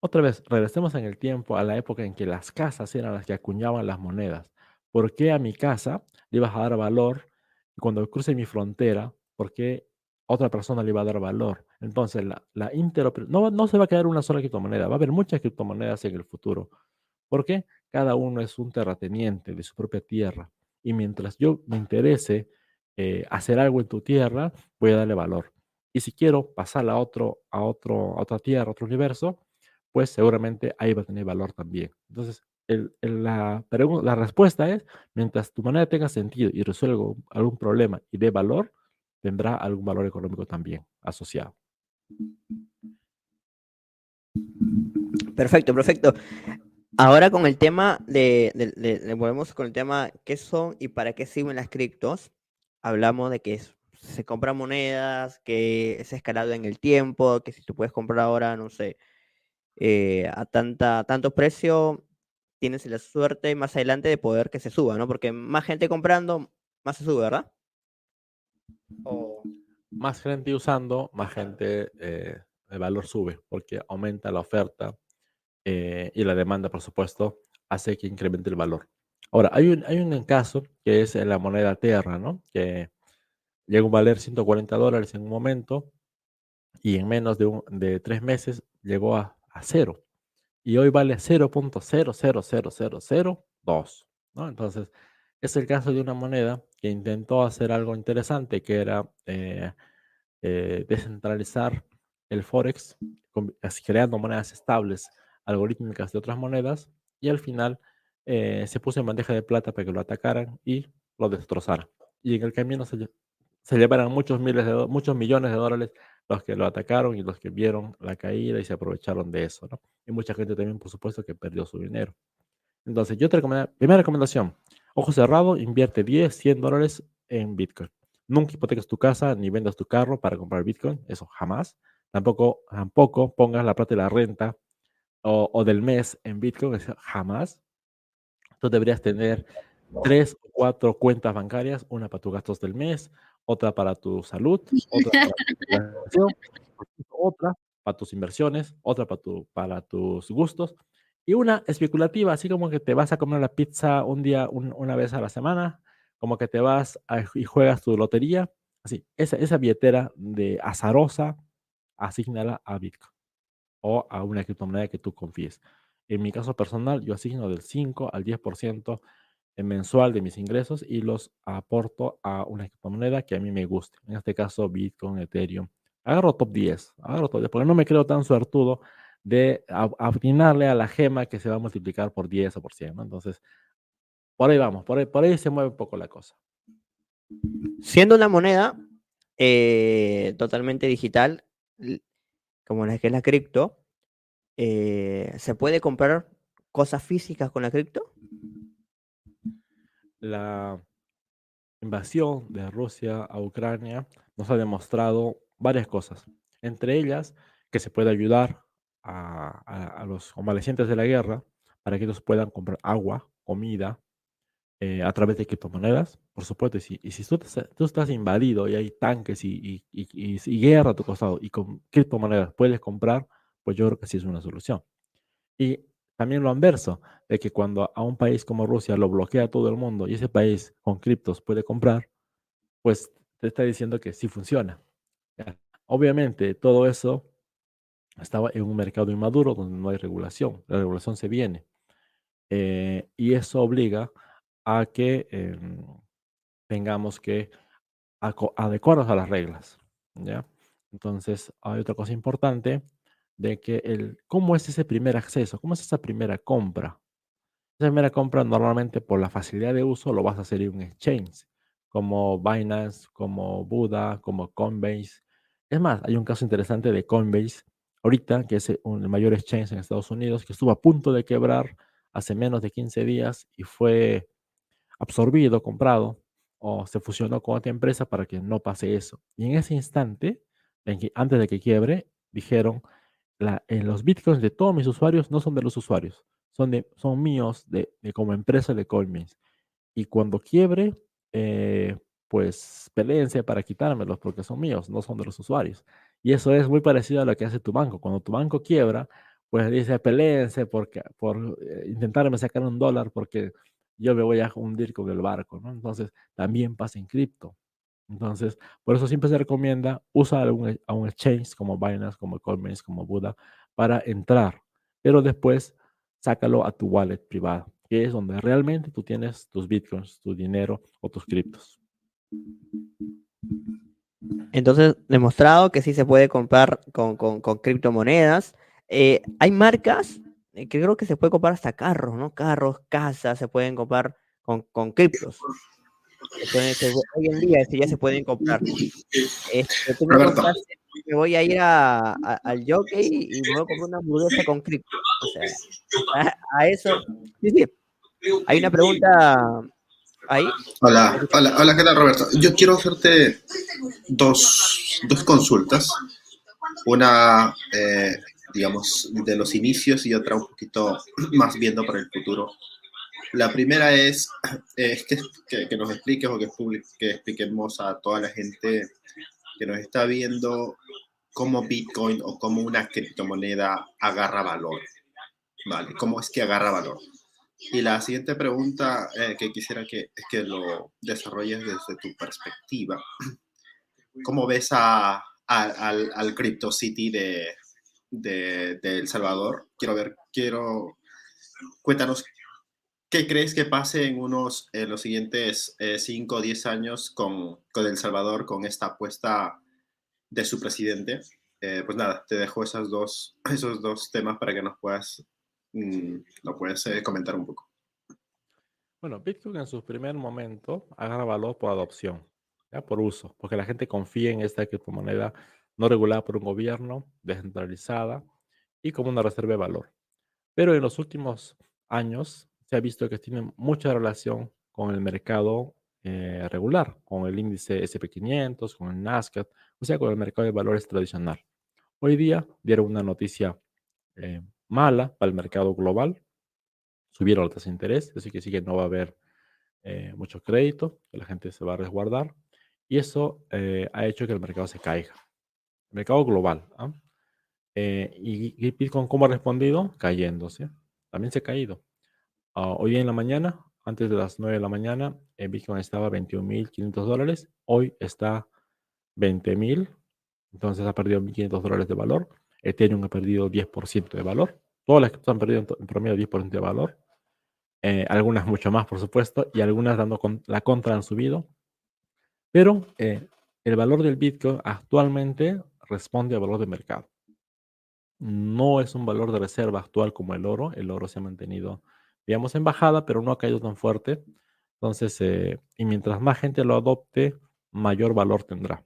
Otra vez, regresemos en el tiempo a la época en que las casas eran las que acuñaban las monedas. ¿Por qué a mi casa le ibas a dar valor cuando cruce mi frontera, por qué otra persona le va a dar valor. Entonces, la, la no, no se va a quedar una sola criptomoneda, va a haber muchas criptomonedas en el futuro. porque Cada uno es un terrateniente de su propia tierra. Y mientras yo me interese eh, hacer algo en tu tierra, voy a darle valor. Y si quiero pasarla a, otro, a, otro, a otra tierra, a otro universo, pues seguramente ahí va a tener valor también. Entonces, la, la respuesta es, mientras tu moneda tenga sentido y resuelva algún problema y dé valor, tendrá algún valor económico también asociado. Perfecto, perfecto. Ahora con el tema de, volvemos con el tema qué son y para qué sirven las criptos. Hablamos de que se compran monedas, que es escalado en el tiempo, que si tú puedes comprar ahora, no sé, eh, a tanta, tanto precio, tienes la suerte más adelante de poder que se suba, ¿no? Porque más gente comprando, más se sube, ¿verdad? Más gente usando, más gente, eh, el valor sube, porque aumenta la oferta eh, y la demanda, por supuesto, hace que incremente el valor. Ahora, hay un, hay un caso que es la moneda Terra, ¿no? Que llega a valer 140 dólares en un momento y en menos de, de tres meses llegó a, a cero. Y hoy vale 0.000002, ¿no? Entonces, es el caso de una moneda que intentó hacer algo interesante, que era eh, eh, descentralizar el Forex, creando monedas estables, algorítmicas de otras monedas, y al final eh, se puso en bandeja de plata para que lo atacaran y lo destrozaran. Y en el camino se, se llevaron muchos, miles de, muchos millones de dólares los que lo atacaron y los que vieron la caída y se aprovecharon de eso, ¿no? Y mucha gente también, por supuesto, que perdió su dinero. Entonces, yo te recomiendo, primera recomendación, Ojo cerrado, invierte 10, 100 dólares en Bitcoin. Nunca hipoteques tu casa ni vendas tu carro para comprar Bitcoin, eso jamás. Tampoco, tampoco pongas la plata de la renta o, del mes en Bitcoin, eso jamás. Tú deberías tener tres o cuatro cuentas bancarias, una para tus gastos del mes, otra para tu salud, otra para tu otra para tus inversiones, otra para, tu, para tus gustos y una especulativa, así como que te vas a comer la pizza un día, una vez a la semana, como que te vas y juegas tu lotería. Así, esa, esa billetera de azarosa, asignala a Bitcoin o a una criptomoneda que tú confíes. En mi caso personal, yo asigno del 5 al 10% mensual de mis ingresos y los aporto a una criptomoneda que a mí me guste. En este caso, Bitcoin, Ethereum. Agarro top 10, agarro top 10, porque no me creo tan suertudo de afinarle a la gema que se va a multiplicar por 10 o por 100, ¿no? Entonces, por ahí vamos, por ahí, por ahí se mueve un poco la cosa. Siendo una moneda eh, totalmente digital, como la que es la cripto, eh, ¿se puede comprar cosas físicas con la cripto? La invasión de Rusia a Ucrania nos ha demostrado varias cosas, entre ellas que se puede ayudar a, los convalecientes de la guerra para que ellos puedan comprar agua, comida, eh, a través de criptomonedas, por supuesto. Y si, y si tú, tú, estás invadido y hay tanques y, y, guerra a tu costado y con criptomonedas puedes comprar, pues yo creo que sí es una solución. Y también lo anverso, de que cuando a un país como Rusia lo bloquea todo el mundo y ese país con criptos puede comprar, pues te está diciendo que sí funciona. Obviamente, todo eso estaba en un mercado inmaduro donde no hay regulación. La regulación se viene. Eh, y eso obliga a que em, tengamos que adecuarnos a las reglas. ¿ya? Entonces, hay otra cosa importante de que el, ¿cómo es ese primer acceso? ¿Cómo es esa primera compra? Esa primera compra normalmente por la facilidad de uso lo vas a hacer en un exchange, como Binance, como Buda, como Coinbase. Es más, hay un caso interesante de Coinbase ahorita, que es el mayor exchange en Estados Unidos, que estuvo a punto de quebrar hace menos de 15 días y fue absorbido, comprado o se fusionó con otra empresa para que no pase eso. Y en ese instante, antes de que quiebre, dijeron, la, en los bitcoins de todos mis usuarios no son de los usuarios, son, de, son míos de, como empresa de Coinbase. Y cuando quiebre, eh, pues peleense para quitármelos porque son míos, no son de los usuarios. Y eso es muy parecido a lo que hace tu banco. Cuando tu banco quiebra, pues dice, peleense porque, por eh, intentarme sacar un dólar porque yo me voy a hundir con el barco, ¿no? Entonces, también pasa en cripto. Entonces, por eso siempre se recomienda usar a un exchange como Binance, como Coinbase, como Buda para entrar, pero después sácalo a tu wallet privada, que es donde realmente tú tienes tus bitcoins, tu dinero o tus criptos. Entonces, demostrado que sí se puede comprar con, criptomonedas. Eh, hay marcas eh, que creo que se puede comprar hasta carros, ¿no? Carros, casas, se pueden comprar con, con criptos. hoy en día ya se pueden comprar. Este, me, voy a ir a, al jockey y me voy a comprar una hamburguesa con cripto. O sea, a, eso. Sí, sí. Hay una pregunta ahí. Hola, hola, hola, ¿qué tal, Roberto? Yo quiero hacerte dos, dos consultas. Una, eh, digamos, de los inicios y otra un poquito más viendo para el futuro. La primera es, es que, que, nos expliques o que, que expliquemos a toda la gente que nos está viendo cómo Bitcoin o cómo una criptomoneda agarra valor. ¿Vale? ¿Cómo es que agarra valor? Y la siguiente pregunta eh, que quisiera que, que lo desarrolles desde tu perspectiva. ¿Cómo ves a, al, al Crypto City de, de, El Salvador? Quiero ver, quiero, cuéntanos, ¿qué crees que pase en unos, en los siguientes 5 o 10 años con, con, El Salvador, con esta apuesta de su presidente? Eh, pues nada, te dejo esas dos, esos dos temas para que nos puedas ¿Lo puedes eh, comentar un poco? Bueno, Bitcoin en su primer momento agarra valor por adopción, ¿ya? por uso, porque la gente confía en esta criptomoneda no regulada por un gobierno, descentralizada y como una reserva de valor. Pero en los últimos años se ha visto que tiene mucha relación con el mercado eh, regular, con el índice SP500, con el Nasdaq, o sea, con el mercado de valores tradicional. Hoy día dieron una noticia eh, mala para el mercado global. Subieron las tasas de interés, así que sí que no va a haber eh, mucho crédito, la gente se va a resguardar. Y eso eh, ha hecho que el mercado se caiga. El mercado global. ¿ah? Eh, y, Bitcoin, ¿cómo ha respondido? Cayéndose. También se ha caído. Ah, hoy en la mañana, antes de las 9 de la mañana, Bitcoin estaba a 21.500 dólares. Hoy está 20.000. Entonces ha perdido 1.500 dólares de valor. Ethereum ha perdido 10% de valor. Todas las criptos han perdido en, promedio 10% de valor. Eh, algunas mucho más, por supuesto, y algunas dando con, la contra han subido. Pero eh, el valor del Bitcoin actualmente responde al valor de mercado. No es un valor de reserva actual como el oro. El oro se ha mantenido, digamos, en bajada, pero no ha caído tan fuerte. Entonces, eh, y mientras más gente lo adopte, mayor valor tendrá.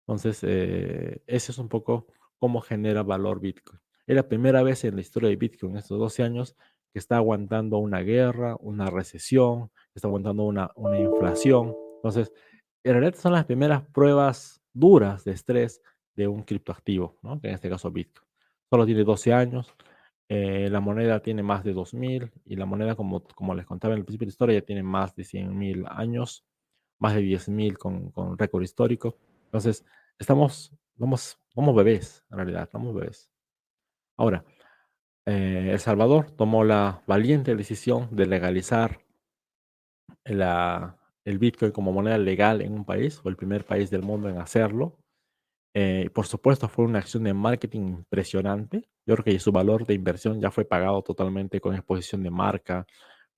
Entonces, ese es un poco cómo genera valor Bitcoin. Es la primera vez en la historia de Bitcoin, en estos 12 años, que está aguantando una guerra, una recesión, está aguantando una, una inflación. Entonces, en realidad son las primeras pruebas duras de estrés de un criptoactivo, ¿no? que en este caso Bitcoin. Solo tiene 12 años, eh, la moneda tiene más de 2.000 y la moneda, como, como les contaba en el principio de la historia, ya tiene más de 100.000 años, más de 10.000 con, con récord histórico. Entonces, estamos, vamos somos bebés, en realidad, somos bebés. Ahora, eh, El Salvador tomó la valiente decisión de legalizar el Bitcoin como moneda legal en un país, o el primer país del mundo en hacerlo. Eh, por supuesto, fue una acción de marketing impresionante. Yo creo que su valor de inversión ya fue pagado totalmente con exposición de marca,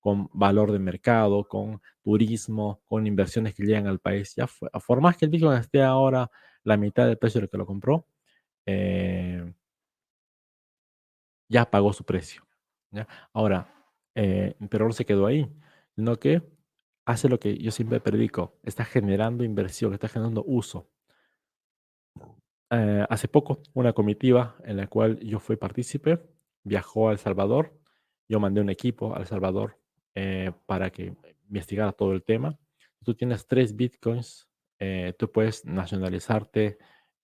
con valor de mercado, con turismo, con inversiones que llegan al país. Ya fue, por más que el Bitcoin esté ahora la mitad del precio de lo que lo compró, eh, ya pagó su precio. Ahora, eh, pero no se quedó ahí, sino que hace lo que yo siempre predico, está generando inversión, está generando uso. Eh, hace poco, una comitiva en la cual yo fui partícipe, viajó a El Salvador, yo mandé un equipo a El Salvador para que investigara todo el tema. Tú tienes tres bitcoins eh, tú puedes nacionalizarte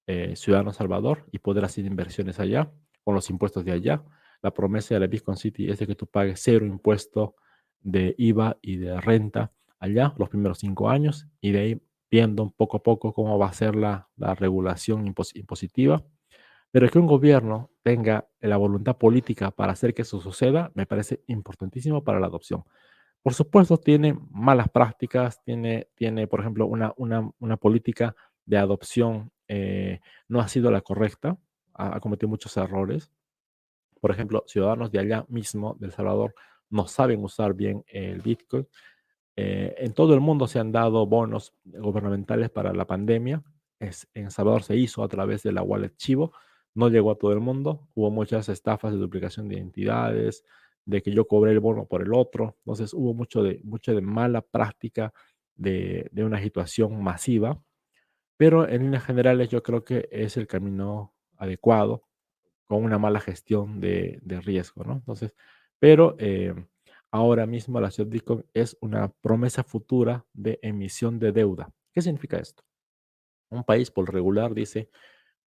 eh, ciudadano Salvador y poder hacer inversiones allá con los impuestos de allá. La promesa de la Bitcoin City es de que tú pagues cero impuesto de IVA y de renta allá los primeros cinco años y de ahí viendo poco a poco cómo va a ser la, la regulación impositiva. Pero que un gobierno tenga la voluntad política para hacer que eso suceda me parece importantísimo para la adopción. Por supuesto, tiene malas prácticas, tiene, tiene por ejemplo, una, una, política de adopción eh, no ha sido la correcta, ha, cometido muchos errores. Por ejemplo, ciudadanos de allá mismo, del Salvador, no saben usar bien el Bitcoin. Eh, en todo el mundo se han dado bonos gubernamentales para la pandemia. Es, en Salvador se hizo a través de la wallet Chivo. No llegó a todo el mundo. Hubo muchas estafas de duplicación de identidades, de que yo cobré el bono por el otro. Entonces hubo mucho de, mucho de mala práctica de, una situación masiva. Pero en líneas generales yo creo que es el camino adecuado con una mala gestión de, riesgo, ¿no? Entonces, pero eh, ahora mismo la ciudad Bitcoin es una promesa futura de emisión de deuda. ¿Qué significa esto? Un país por regular dice,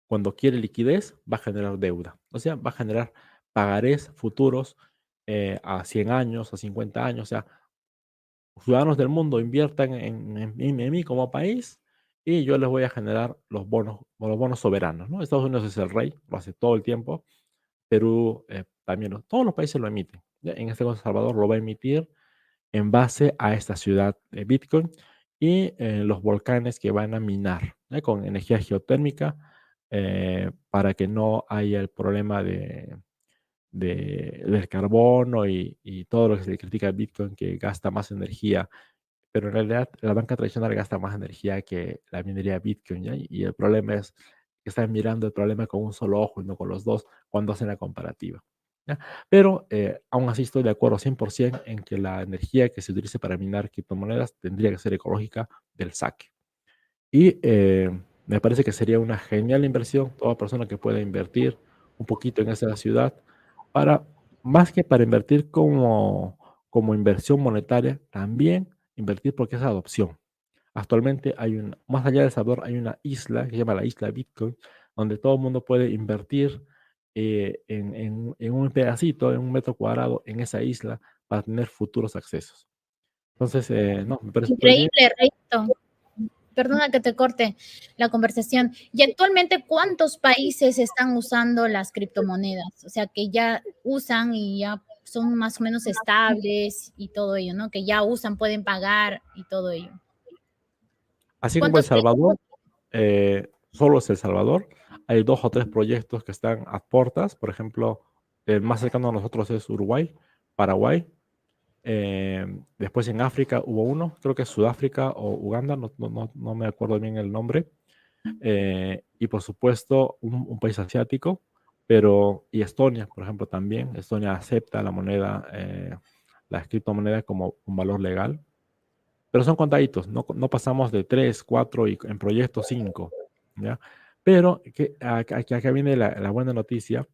cuando quiere liquidez, va a generar deuda. O sea, va a generar pagarés futuros eh, a 100 años, a 50 años. O sea, ciudadanos del mundo inviertan en, mí como país y yo les voy a generar los bonos, los bonos soberanos. ¿no? Estados Unidos es el rey, lo hace todo el tiempo. Perú eh, también, todos los países lo emiten. En este caso, Salvador lo va a emitir en base a esta ciudad de Bitcoin y eh, los volcanes que van a minar con energía geotérmica para que no haya el problema de, del carbono y, todo lo que se critica a Bitcoin que gasta más energía, pero en realidad la banca tradicional gasta más energía que la minería Bitcoin, Y el problema es que están mirando el problema con un solo ojo y no con los dos cuando hacen la comparativa. Pero eh, aún así estoy de acuerdo 100% en que la energía que se utilice para minar criptomonedas tendría que ser ecológica del saque. Y eh, me parece que sería una genial inversión, toda persona que pueda invertir un poquito en esa ciudad, para, más que para invertir como, como inversión monetaria, también invertir porque es adopción. Actualmente hay un, más allá de Salvador, hay una isla que se llama la isla Bitcoin, donde todo el mundo puede invertir eh, en, en, un pedacito, en un metro cuadrado en esa isla para tener futuros accesos. Entonces, eh, no, me parece... Increíble, perdona que te corte la conversación. ¿Y actualmente cuántos países están usando las criptomonedas? O sea, que ya usan y ya son más o menos estables y todo ello, ¿no? Que ya usan, pueden pagar y todo ello. Así como El Salvador, eh, solo es El Salvador. Hay dos o tres proyectos que están a puertas. Por ejemplo, el más cercano a nosotros es Uruguay, Paraguay, eh, después en África hubo uno, creo que Sudáfrica o Uganda, no, no, no me acuerdo bien el nombre. Eh, y por supuesto un, país asiático, pero y Estonia, por ejemplo, también. Estonia acepta la moneda, eh, la criptomoneda como un valor legal. Pero son contaditos, no, no pasamos de 3, 4 y en proyectos 5. ¿ya? Pero que, aquí, acá viene la, la buena noticia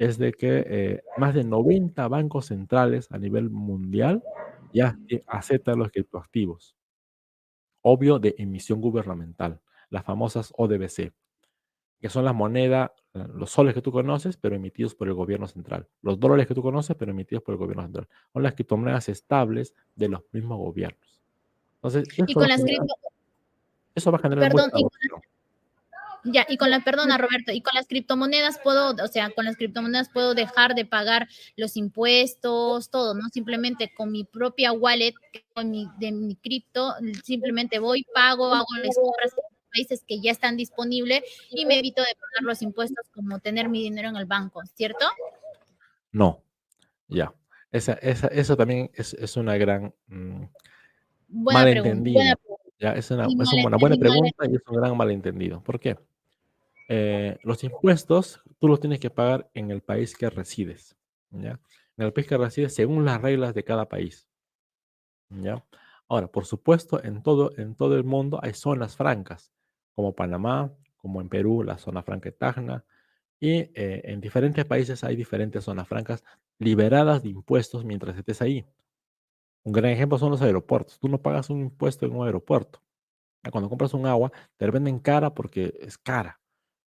es de que eh, más de 90 bancos centrales a nivel mundial ya aceptan los criptoactivos. Obvio de emisión gubernamental, las famosas ODBC, que son las monedas, eh, los soles que tú conoces, pero emitidos por el gobierno central. Los dólares que tú conoces, pero emitidos por el gobierno central. Son las criptomonedas estables de los mismos gobiernos. Entonces, y con las eso va a generar Perdón, ya, y con la, perdona Roberto, y con las criptomonedas puedo, o sea, con las criptomonedas puedo dejar de pagar los impuestos, todo, ¿no? Simplemente con mi propia wallet, con mi, de mi cripto, simplemente voy, pago, hago las compras en países que ya están disponibles y me evito de pagar los impuestos como tener mi dinero en el banco, ¿cierto? No, ya. Esa, esa, eso también es, es una gran mm, malentendida. Ya, es una, es una buena pregunta y es un gran malentendido. ¿Por qué? Eh, los impuestos tú los tienes que pagar en el país que resides, ¿ya? En el país que resides según las reglas de cada país, ¿ya? Ahora, por supuesto, en todo, en todo el mundo hay zonas francas, como Panamá, como en Perú, la zona franca de Tacna, y eh, en diferentes países hay diferentes zonas francas liberadas de impuestos mientras estés ahí. Un gran ejemplo son los aeropuertos. Tú no pagas un impuesto en un aeropuerto. Cuando compras un agua, te la venden cara porque es cara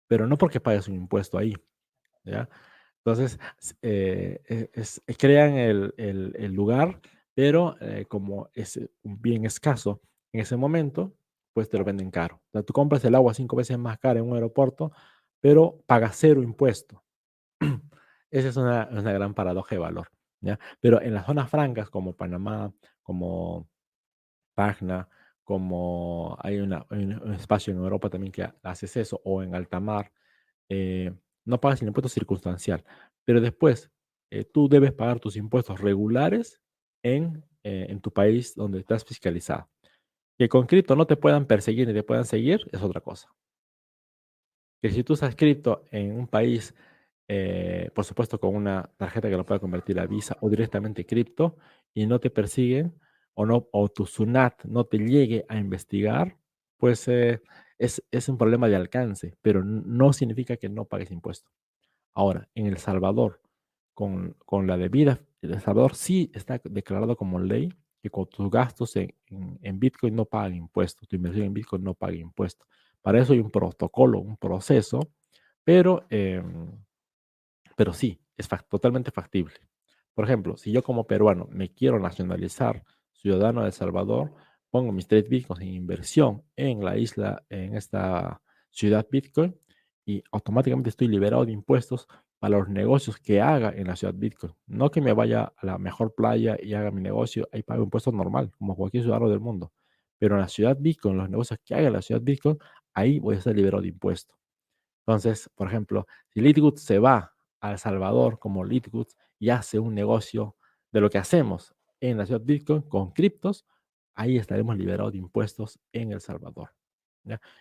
pero no porque pagues un impuesto ahí. ¿ya? Entonces, eh, e, eh, crean el, lugar, pero eh, como es un bien escaso en ese momento, pues te lo venden caro. O sea, tú compras el agua cinco veces más cara en un aeropuerto, pero pagas cero impuesto. Esa es una, una, gran paradoja de valor. ¿ya? Pero en las zonas francas como Panamá, como Pagna, como hay, un espacio en Europa también que haces eso, o en alta mar, eh, no pagas el impuesto circunstancial. Pero después, eh, tú debes pagar tus impuestos regulares en, eh, en tu país donde estás fiscalizado. Que con cripto no te puedan perseguir ni te puedan seguir es otra cosa. Que si tú estás cripto en un país, por supuesto con una tarjeta que lo pueda convertir a Visa o directamente cripto y no te persiguen, o, no, o tu SUNAT no te llegue a investigar, pues eh, es, es, un problema de alcance, pero no significa que no pagues impuestos. Ahora, en El Salvador, con, con, la debida, El Salvador sí está declarado como ley que con tus gastos en, en, Bitcoin no pagan impuestos, tu inversión en Bitcoin no paga impuestos. Para eso hay un protocolo, un proceso, pero, em, pero sí, es totalmente factible. Por ejemplo, si yo como peruano me quiero nacionalizar ciudadano de El Salvador, pongo mis trade bitcoins en inversión en la isla, en esta ciudad Bitcoin, y automáticamente estoy liberado de impuestos para los negocios que haga en la ciudad Bitcoin. No que me vaya a la mejor playa y haga mi negocio, ahí pago impuestos normal, como cualquier ciudadano del mundo. Pero en la ciudad Bitcoin, los negocios que haga en la ciudad Bitcoin, ahí voy a estar liberado de impuestos. Entonces, por ejemplo, si Litgood se va a El Salvador como Litgood y hace un negocio de lo que hacemos en la ciudad Bitcoin con criptos, ahí estaremos liberados de impuestos en El Salvador.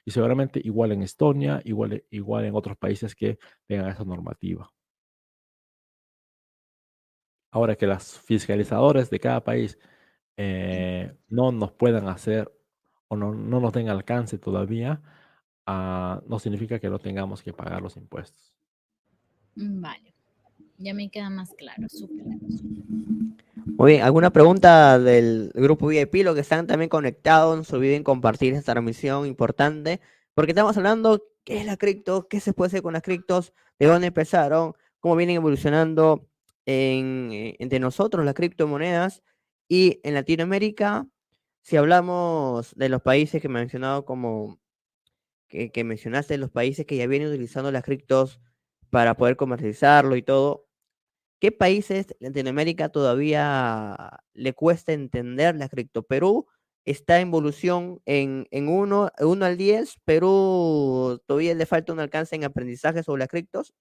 Y seguramente igual en Estonia, igual, igual en otros países que tengan esa normativa. Ahora que los fiscalizadores de cada país eh, no nos puedan hacer o no, no nos den alcance todavía, uh, no significa que no tengamos que pagar los impuestos. Mm, vale, ya me queda más claro, súper. Muy bien, ¿alguna pregunta del grupo VIP? Lo que están también conectados, no se olviden compartir esta transmisión importante, porque estamos hablando qué es la cripto, qué se puede hacer con las criptos, de dónde empezaron, cómo vienen evolucionando eh, entre nosotros las criptomonedas y en Latinoamérica, si hablamos de los países que he mencionado como que mencionaste, los países que ya vienen utilizando las criptos para poder comercializarlo y todo, ¿Qué países de Latinoamérica todavía le cuesta entender la cripto? Perú está en evolución en, en 1 al 10. Perú todavía le falta un alcance en aprendizaje sobre las criptos.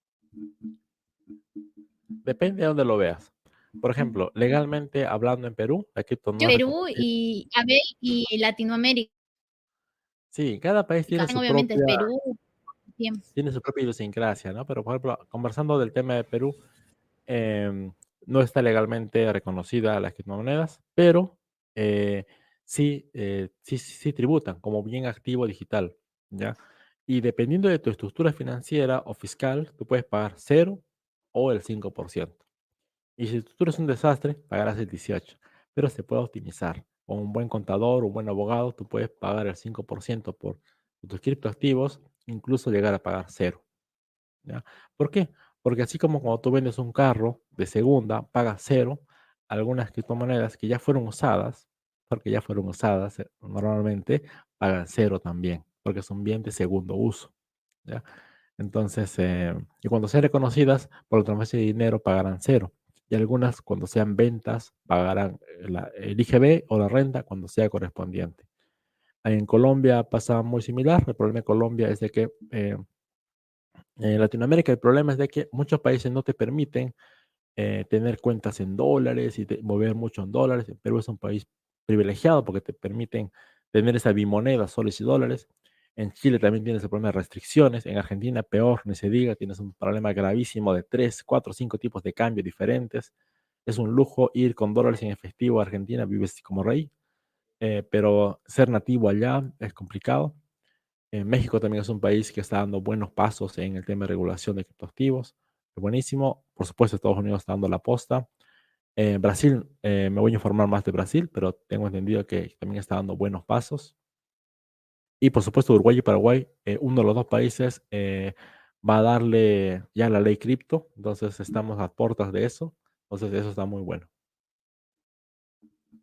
Depende de dónde lo veas. Por ejemplo, legalmente hablando en Perú, la cripto no Perú y, y Latinoamérica. Sí, cada país tiene su obviamente propia, Perú. Tiene su propia idiosincrasia, ¿no? Pero, por ejemplo, conversando del tema de Perú, Em, no está legalmente reconocida las criptomonedas, pero eh, sí, eh, sí, sí, tributan como bien activo digital, ¿ya? Y dependiendo de tu estructura financiera o fiscal, tú puedes pagar 0 o el 5%. Y si tu estructura es un desastre, pagarás el 18%, pero se puede optimizar. Con un buen contador, un buen abogado, tú puedes pagar el 5% por tus criptoactivos, incluso llegar a pagar 0. ¿ya? ¿Por qué? Porque así como cuando tú vendes un carro de segunda, pagas cero, algunas criptomonedas que ya fueron usadas, porque ya fueron usadas eh, normalmente, pagan cero también, porque son bien de segundo uso. ¿ya? Entonces, eh, y cuando sean reconocidas por la transferencia de dinero, pagarán cero. Y algunas, cuando sean ventas, pagarán eh, el IGB o la renta cuando sea correspondiente. En Colombia pasa muy similar. El problema de Colombia es de que en Latinoamérica el problema es de que muchos países no te permiten eh, tener cuentas en dólares y mover mucho en dólares. Perú es un país privilegiado porque te permiten tener esa bimoneda, soles y dólares. En Chile también tienes el problema de restricciones. En Argentina, peor, ni se diga, tienes un problema gravísimo de tres, cuatro, cinco tipos de cambio diferentes. Es un lujo ir con dólares en efectivo a Argentina, vives como rey. Eh, pero ser nativo allá es complicado. México también es un país que está dando buenos pasos en el tema de regulación de criptoactivos. Es buenísimo. Por supuesto, Estados Unidos está dando la posta. Brasil, eh, me voy a informar más de Brasil, pero tengo entendido que también está dando buenos pasos. Y por supuesto, Uruguay y Paraguay, eh, uno de los dos países eh, va a darle ya la ley cripto. Entonces, estamos a puertas de eso. Entonces, eso está muy bueno.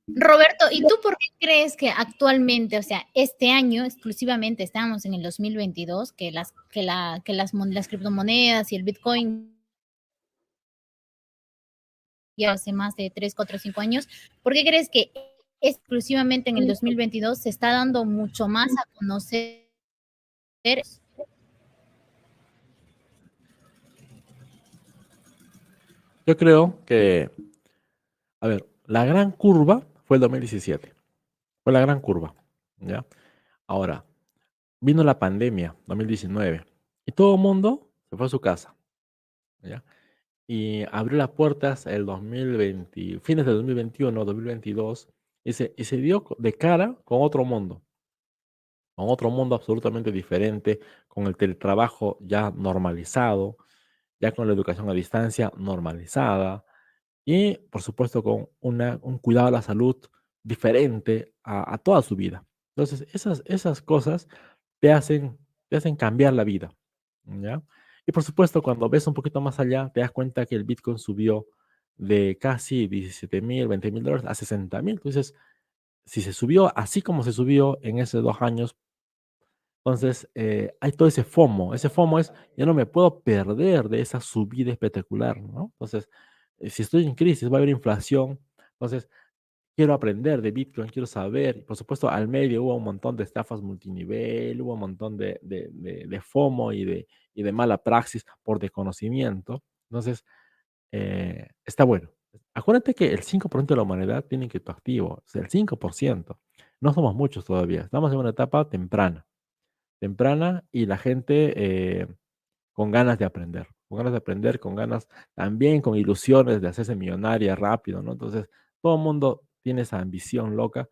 Roberto, ¿y tú por qué crees que actualmente, o sea, este año exclusivamente estamos en el 2022, que las, que la, que las, las criptomonedas y el Bitcoin ya hace más de 3, 4, 5 años, ¿por qué crees que exclusivamente en el 2022 se está dando mucho más a conocer. Yo creo que, a ver, la gran curva fue el 2017. Fue la gran curva, ¿ya? Ahora, vino la pandemia, 2019, y todo el mundo se fue a su casa, ¿ya? Y abrió las puertas el 2020, fines de 2021, 2022, y se, y se dio de cara con otro mundo, con otro mundo absolutamente diferente, con el teletrabajo ya normalizado, ya con la educación a distancia normalizada y, por supuesto, con una, un cuidado a la salud diferente a, toda su vida. Entonces, esas, esas cosas te hacen, te hacen cambiar la vida. ¿ya? Y, por supuesto, cuando ves un poquito más allá, te das cuenta que el Bitcoin subió de casi 17 mil, 20 mil dólares a 60 mil. Entonces, si se subió así como se subió en esos dos años, entonces eh, hay todo ese FOMO. Ese FOMO es, yo no me puedo perder de esa subida espectacular, ¿no? Entonces, si estoy en crisis, va a haber inflación. Entonces, quiero aprender de Bitcoin, quiero saber. Por supuesto, al medio hubo un montón de estafas multinivel, hubo un montón de, de, FOMO y de, y de mala praxis por desconocimiento. Entonces, eh, está bueno. Acuérdate que el 5% de la humanidad tiene criptoactivo, sea, el 5%. No somos muchos todavía, estamos en una etapa temprana, temprana y la gente eh, con ganas de aprender, con ganas de aprender, con ganas también con ilusiones de hacerse millonaria rápido, ¿no? Entonces, todo el mundo tiene esa ambición loca,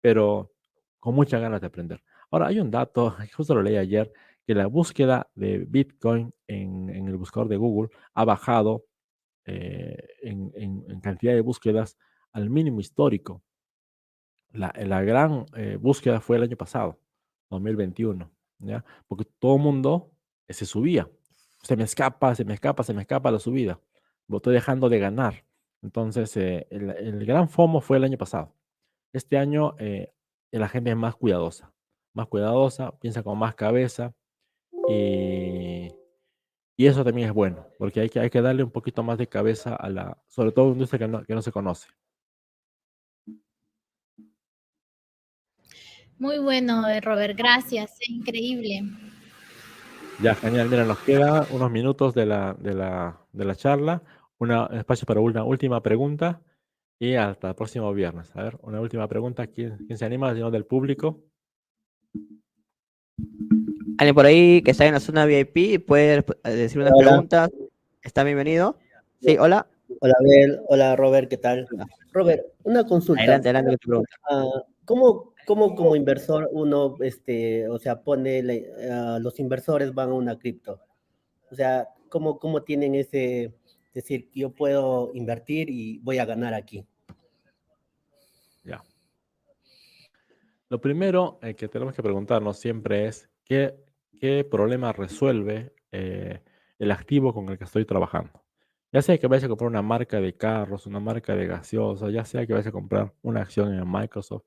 pero con muchas ganas de aprender. Ahora, hay un dato, justo lo leí ayer, que la búsqueda de Bitcoin en, el buscador de Google ha bajado eh, en, cantidad de búsquedas al mínimo histórico. La, la gran eh, búsqueda fue el año pasado, 2021, ¿ya? Porque todo el mundo se subía. Se me escapa, se me escapa, se me escapa la subida. Lo estoy dejando de ganar. Entonces, eh, el, el, gran FOMO fue el año pasado. Este año la gente es más cuidadosa, más cuidadosa, piensa con más cabeza y y eso también es bueno, porque hay que, hay que darle un poquito más de cabeza a la, sobre todo a una industria que no, que no se conoce. Muy bueno, eh, Robert, gracias, increíble. Ya, genial. Mira, nos queda unos minutos de la, de la, de la charla, un espacio para una última pregunta y hasta el próximo viernes. A ver, una última pregunta. ¿Quién, quién se anima? del público? Alguien por ahí que está en la zona VIP puede decir una pregunta. ¿Está bienvenido? Sí, hola. Hola, Abel. Hola, Robert. ¿Qué tal? Robert, una consulta. Adelante, adelante pregunta. Ah, ¿Cómo, cómo como inversor uno, este, o sea, pone, los inversores van a una cripto? O sea, ¿cómo, cómo tienen ese, decir, yo puedo invertir y voy a ganar aquí? Ya. Lo primero eh, que tenemos que preguntarnos siempre es, ¿qué qué problema resuelve eh, el activo con el que estoy trabajando. Ya sea que vayas a comprar una marca de carros, una marca de gaseosa, ya sea que vayas a comprar una acción en Microsoft.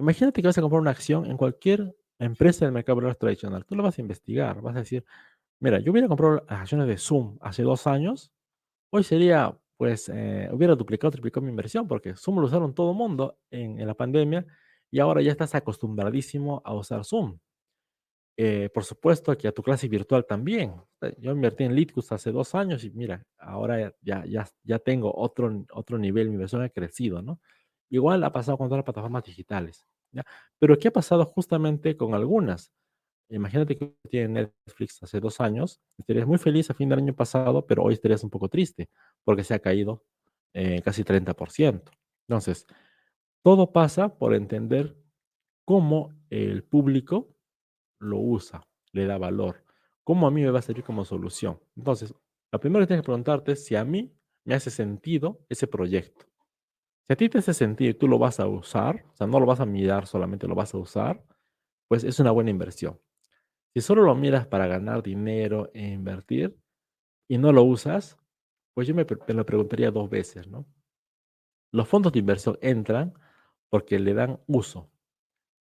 Imagínate que vas a comprar una acción en cualquier empresa del mercado tradicional. Tú lo vas a investigar, vas a decir, mira, yo hubiera comprado las acciones de Zoom hace dos años, hoy sería, pues, eh, hubiera duplicado, triplicado mi inversión, porque Zoom lo usaron todo el mundo en, en la pandemia y ahora ya estás acostumbradísimo a usar Zoom. Eh, por supuesto que a tu clase virtual también. Eh, yo invertí en Litcus hace dos años y mira, ahora ya, ya, ya tengo otro, otro nivel, mi inversión ha crecido, ¿no? Igual ha pasado con todas las plataformas digitales. Pero ¿qué ha pasado justamente con algunas? Imagínate que tienes Netflix hace dos años, estarías muy feliz a fin del año pasado, pero hoy estarías un poco triste porque se ha caído eh, casi 30%. Entonces, todo pasa por entender cómo el público lo usa, le da valor. ¿Cómo a mí me va a servir como solución? Entonces, lo primero que tienes que preguntarte es si a mí me hace sentido ese proyecto. Si a ti te hace sentido y tú lo vas a usar, o sea, no lo vas a mirar, solamente lo vas a usar, pues es una buena inversión. Si solo lo miras para ganar dinero e invertir y no lo usas, pues yo me, lo preguntaría dos veces, ¿no? Los fondos de inversión entran porque le dan uso,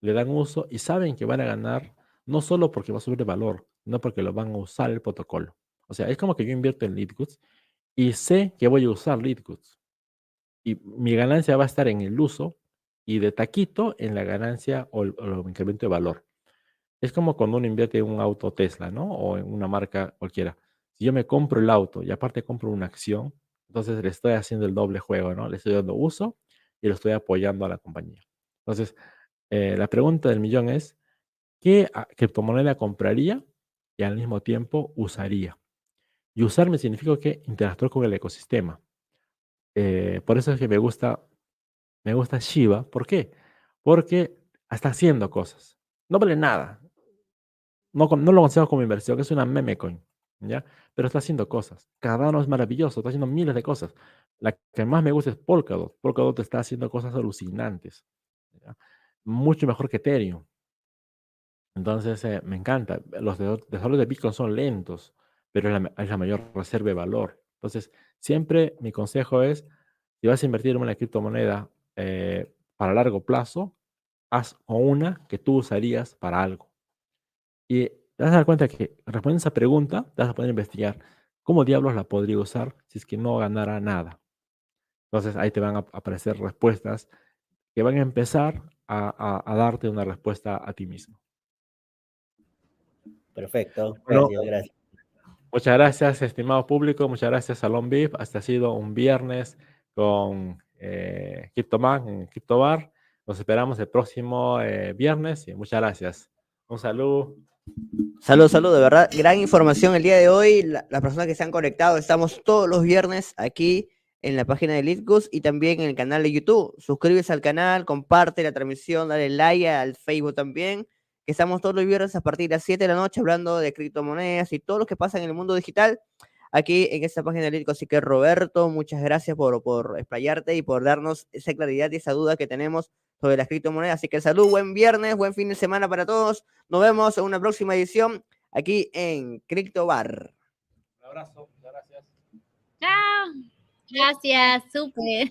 le dan uso y saben que van a ganar no solo porque va a subir de valor, no porque lo van a usar el protocolo. O sea, es como que yo invierto en Leadgoods y sé que voy a usar Leadgoods. Y mi ganancia va a estar en el uso y de taquito en la ganancia o el, incremento de valor. Es como cuando uno invierte en un auto Tesla, ¿no? O en una marca cualquiera. Si yo me compro el auto y aparte compro una acción, entonces le estoy haciendo el doble juego, ¿no? Le estoy dando uso y lo estoy apoyando a la compañía. Entonces, eh, la pregunta del millón es, ¿qué criptomoneda compraría y al mismo tiempo usaría? Y usarme significa que interactuar con el ecosistema. Eh, por eso es que me gusta, me gusta Shiba. ¿Por qué? Porque está haciendo cosas. No vale nada. No, lo considero como inversión, es una meme coin. ¿ya? Pero está haciendo cosas. Cada uno es maravilloso, está haciendo miles de cosas. La que más me gusta es Polkadot. Polkadot está haciendo cosas alucinantes. Mucho mejor que Ethereum. Entonces, eh, me encanta. Los desarrollos de Bitcoin son lentos, pero es la, mayor reserva de valor. Entonces, siempre mi consejo es, si vas a invertir en una criptomoneda eh, para largo plazo, haz una que tú usarías para algo. Y te vas a dar cuenta que respondiendo a esa pregunta, te vas a poder investigar cómo diablos la podría usar si es que no ganara nada. Entonces ahí te van a aparecer respuestas que van a empezar a, darte una respuesta a ti mismo. Perfecto. gracias, Muchas gracias, estimado público. Muchas gracias, Salón VIP. Hasta ha sido un viernes con eh, CryptoMan en CryptoBar. Nos esperamos el próximo eh, viernes y muchas gracias. Un saludo. Salud, salud, de verdad, gran información el día de hoy. las personas que se han conectado, estamos todos los viernes aquí en la página de Litgus y también en el canal de YouTube. Suscríbete al canal, comparte la transmisión, dale like al Facebook también. Que estamos todos los viernes a partir de las 7 de la noche hablando de criptomonedas y todo lo que pasa en el mundo digital aquí en esta página de Litgus. Así que Roberto, muchas gracias por, por explayarte y por darnos esa claridad y esa duda que tenemos sobre las criptomonedas. Así que salud, buen viernes, buen fin de semana para todos. Nos vemos en una próxima edición aquí en Crypto Bar. Un abrazo, muchas gracias. Chao. Gracias, súper.